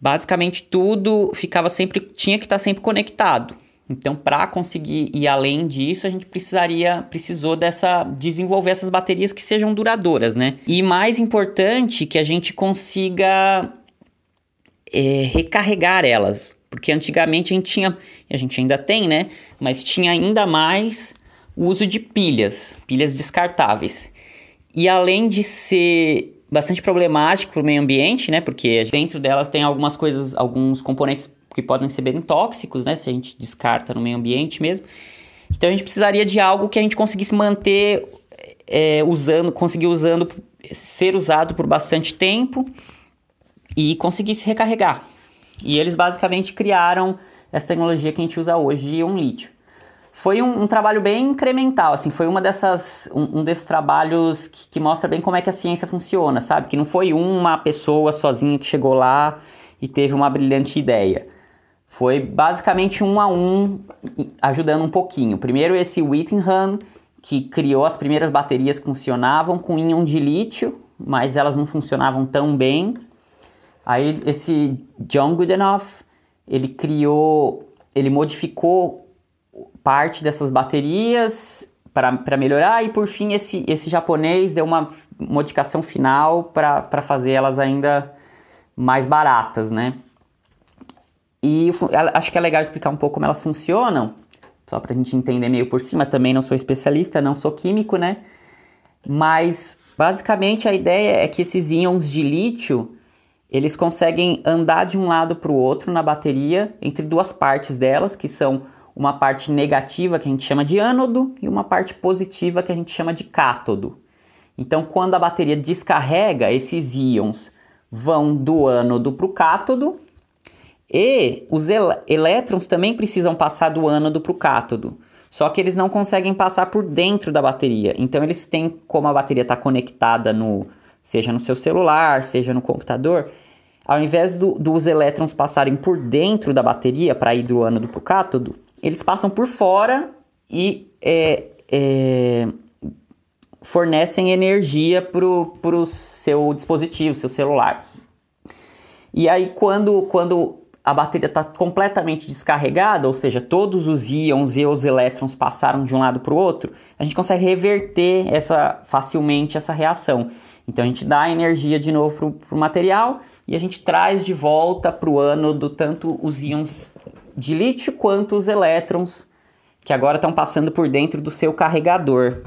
basicamente tudo ficava sempre tinha que estar sempre conectado. Então, para conseguir ir além disso, a gente precisaria precisou dessa desenvolver essas baterias que sejam duradouras, né? E mais importante que a gente consiga é, recarregar elas, porque antigamente a gente tinha, a gente ainda tem, né? Mas tinha ainda mais o uso de pilhas, pilhas descartáveis. E além de ser bastante problemático para o meio ambiente, né? Porque dentro delas tem algumas coisas, alguns componentes que podem ser bem tóxicos, né? Se a gente descarta no meio ambiente mesmo. Então a gente precisaria de algo que a gente conseguisse manter é, usando, conseguir usando, ser usado por bastante tempo e conseguisse recarregar. E eles basicamente criaram essa tecnologia que a gente usa hoje, um lítio. Foi um, um, trabalho bem incremental, assim, foi uma dessas, um, um desses trabalhos que, que, mostra bem como é que a ciência funciona, sabe? Que não foi uma pessoa sozinha que chegou lá e teve uma brilhante ideia. Foi basicamente um a um, ajudando um pouquinho. Primeiro esse Whittingham, que criou as primeiras baterias que funcionavam com íon de lítio, mas elas não funcionavam tão bem. Aí esse John Goodenough, ele criou, ele modificou parte dessas baterias para melhorar e por fim esse, esse japonês deu uma modificação final para fazer elas ainda mais baratas, né? E acho que é legal explicar um pouco como elas funcionam, só para a gente entender meio por cima. Também não sou especialista, não sou químico, né? Mas basicamente a ideia é que esses íons de lítio eles conseguem andar de um lado para o outro na bateria entre duas partes delas, que são uma parte negativa que a gente chama de ânodo e uma parte positiva que a gente chama de cátodo. Então, quando a bateria descarrega, esses íons vão do ânodo para o cátodo e os elétrons também precisam passar do ânodo para o cátodo. Só que eles não conseguem passar por dentro da bateria. Então eles têm, como a bateria está conectada no, seja no seu celular, seja no computador, ao invés do, dos elétrons passarem por dentro da bateria para ir do ânodo para o cátodo, eles passam por fora e é, é, fornecem energia para o seu dispositivo, seu celular. E aí quando, quando a bateria está completamente descarregada, ou seja, todos os íons e os elétrons passaram de um lado para o outro, a gente consegue reverter essa, facilmente essa reação. Então a gente dá energia de novo para o material e a gente traz de volta para o ânodo tanto os íons de lítio quanto os elétrons que agora estão passando por dentro do seu carregador.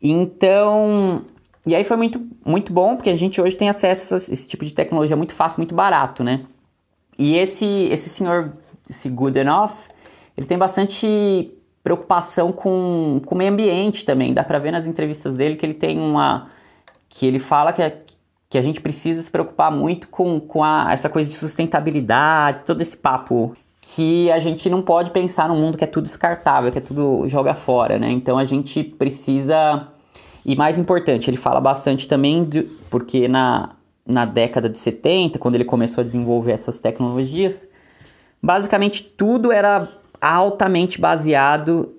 Então, e aí foi muito, muito bom porque a gente hoje tem acesso a esse tipo de tecnologia muito fácil, muito barato, né? E esse, esse senhor, esse Goodenough, ele tem bastante preocupação com, com o meio ambiente também. Dá pra ver nas entrevistas dele que ele tem uma. Que ele fala que, é, que a gente precisa se preocupar muito com, com a, essa coisa de sustentabilidade, todo esse papo. Que a gente não pode pensar num mundo que é tudo descartável, que é tudo joga fora, né? Então a gente precisa. E mais importante, ele fala bastante também, de, porque na, na década de 70, quando ele começou a desenvolver essas tecnologias, basicamente tudo era altamente baseado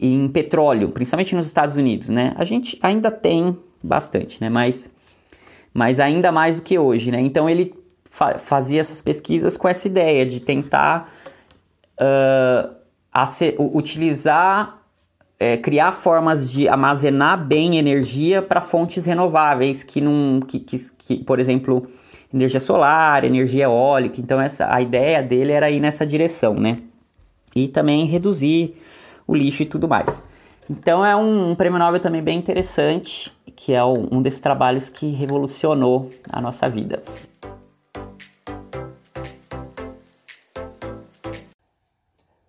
em petróleo, principalmente nos Estados Unidos, né? A gente ainda tem bastante, né? Mas, mas ainda mais do que hoje, né? Então ele fa fazia essas pesquisas com essa ideia de tentar uh, utilizar é, criar formas de armazenar bem energia para fontes renováveis que não que, que, que, por exemplo energia solar energia eólica então essa a ideia dele era ir nessa direção né e também reduzir o lixo e tudo mais então é um, um prêmio Nobel também bem interessante que é um, um desses trabalhos que revolucionou a nossa vida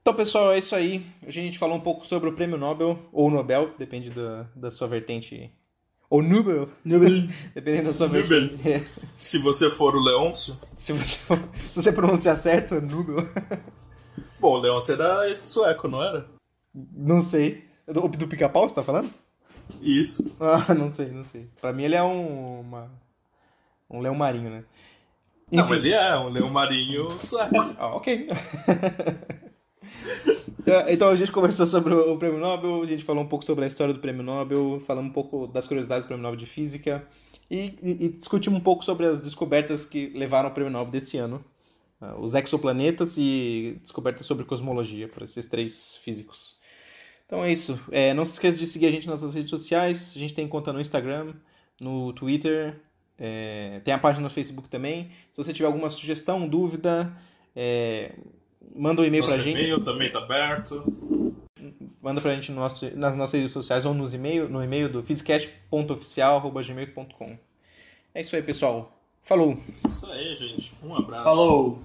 Então, pessoal, é isso aí. Hoje a gente falou um pouco sobre o prêmio Nobel, ou Nobel, depende da, da sua vertente. Ou Nobel. Nobel. [LAUGHS] Dependendo da sua vertente. É. Se você for o Leôncio. Se você, se você pronunciar certo, Nobel. Bom, o Leôncio era sueco, não era? Não sei. Do, do pica-pau você tá falando? Isso. Ah, não sei, não sei. Pra mim ele é um. Uma, um leão marinho, né? Enfim. Não, ele é um leão marinho sueco. ah, ok. Então, [LAUGHS] então a gente conversou sobre o Prêmio Nobel, a gente falou um pouco sobre a história do Prêmio Nobel, falamos um pouco das curiosidades do Prêmio Nobel de Física e, e, e discutimos um pouco sobre as descobertas que levaram ao Prêmio Nobel desse ano. Uh, os exoplanetas e descobertas sobre cosmologia, para esses três físicos. Então é isso. É, não se esqueça de seguir a gente nas nossas redes sociais. A gente tem conta no Instagram, no Twitter, é, tem a página no Facebook também. Se você tiver alguma sugestão, dúvida, é, Manda um e-mail nosso pra gente. e-mail também tá aberto. Manda pra gente no nosso, nas nossas redes sociais ou nos e-mail, no e-mail do fizicast.oficial.gmail.com. É isso aí, pessoal. Falou. Isso aí, gente. Um abraço. Falou.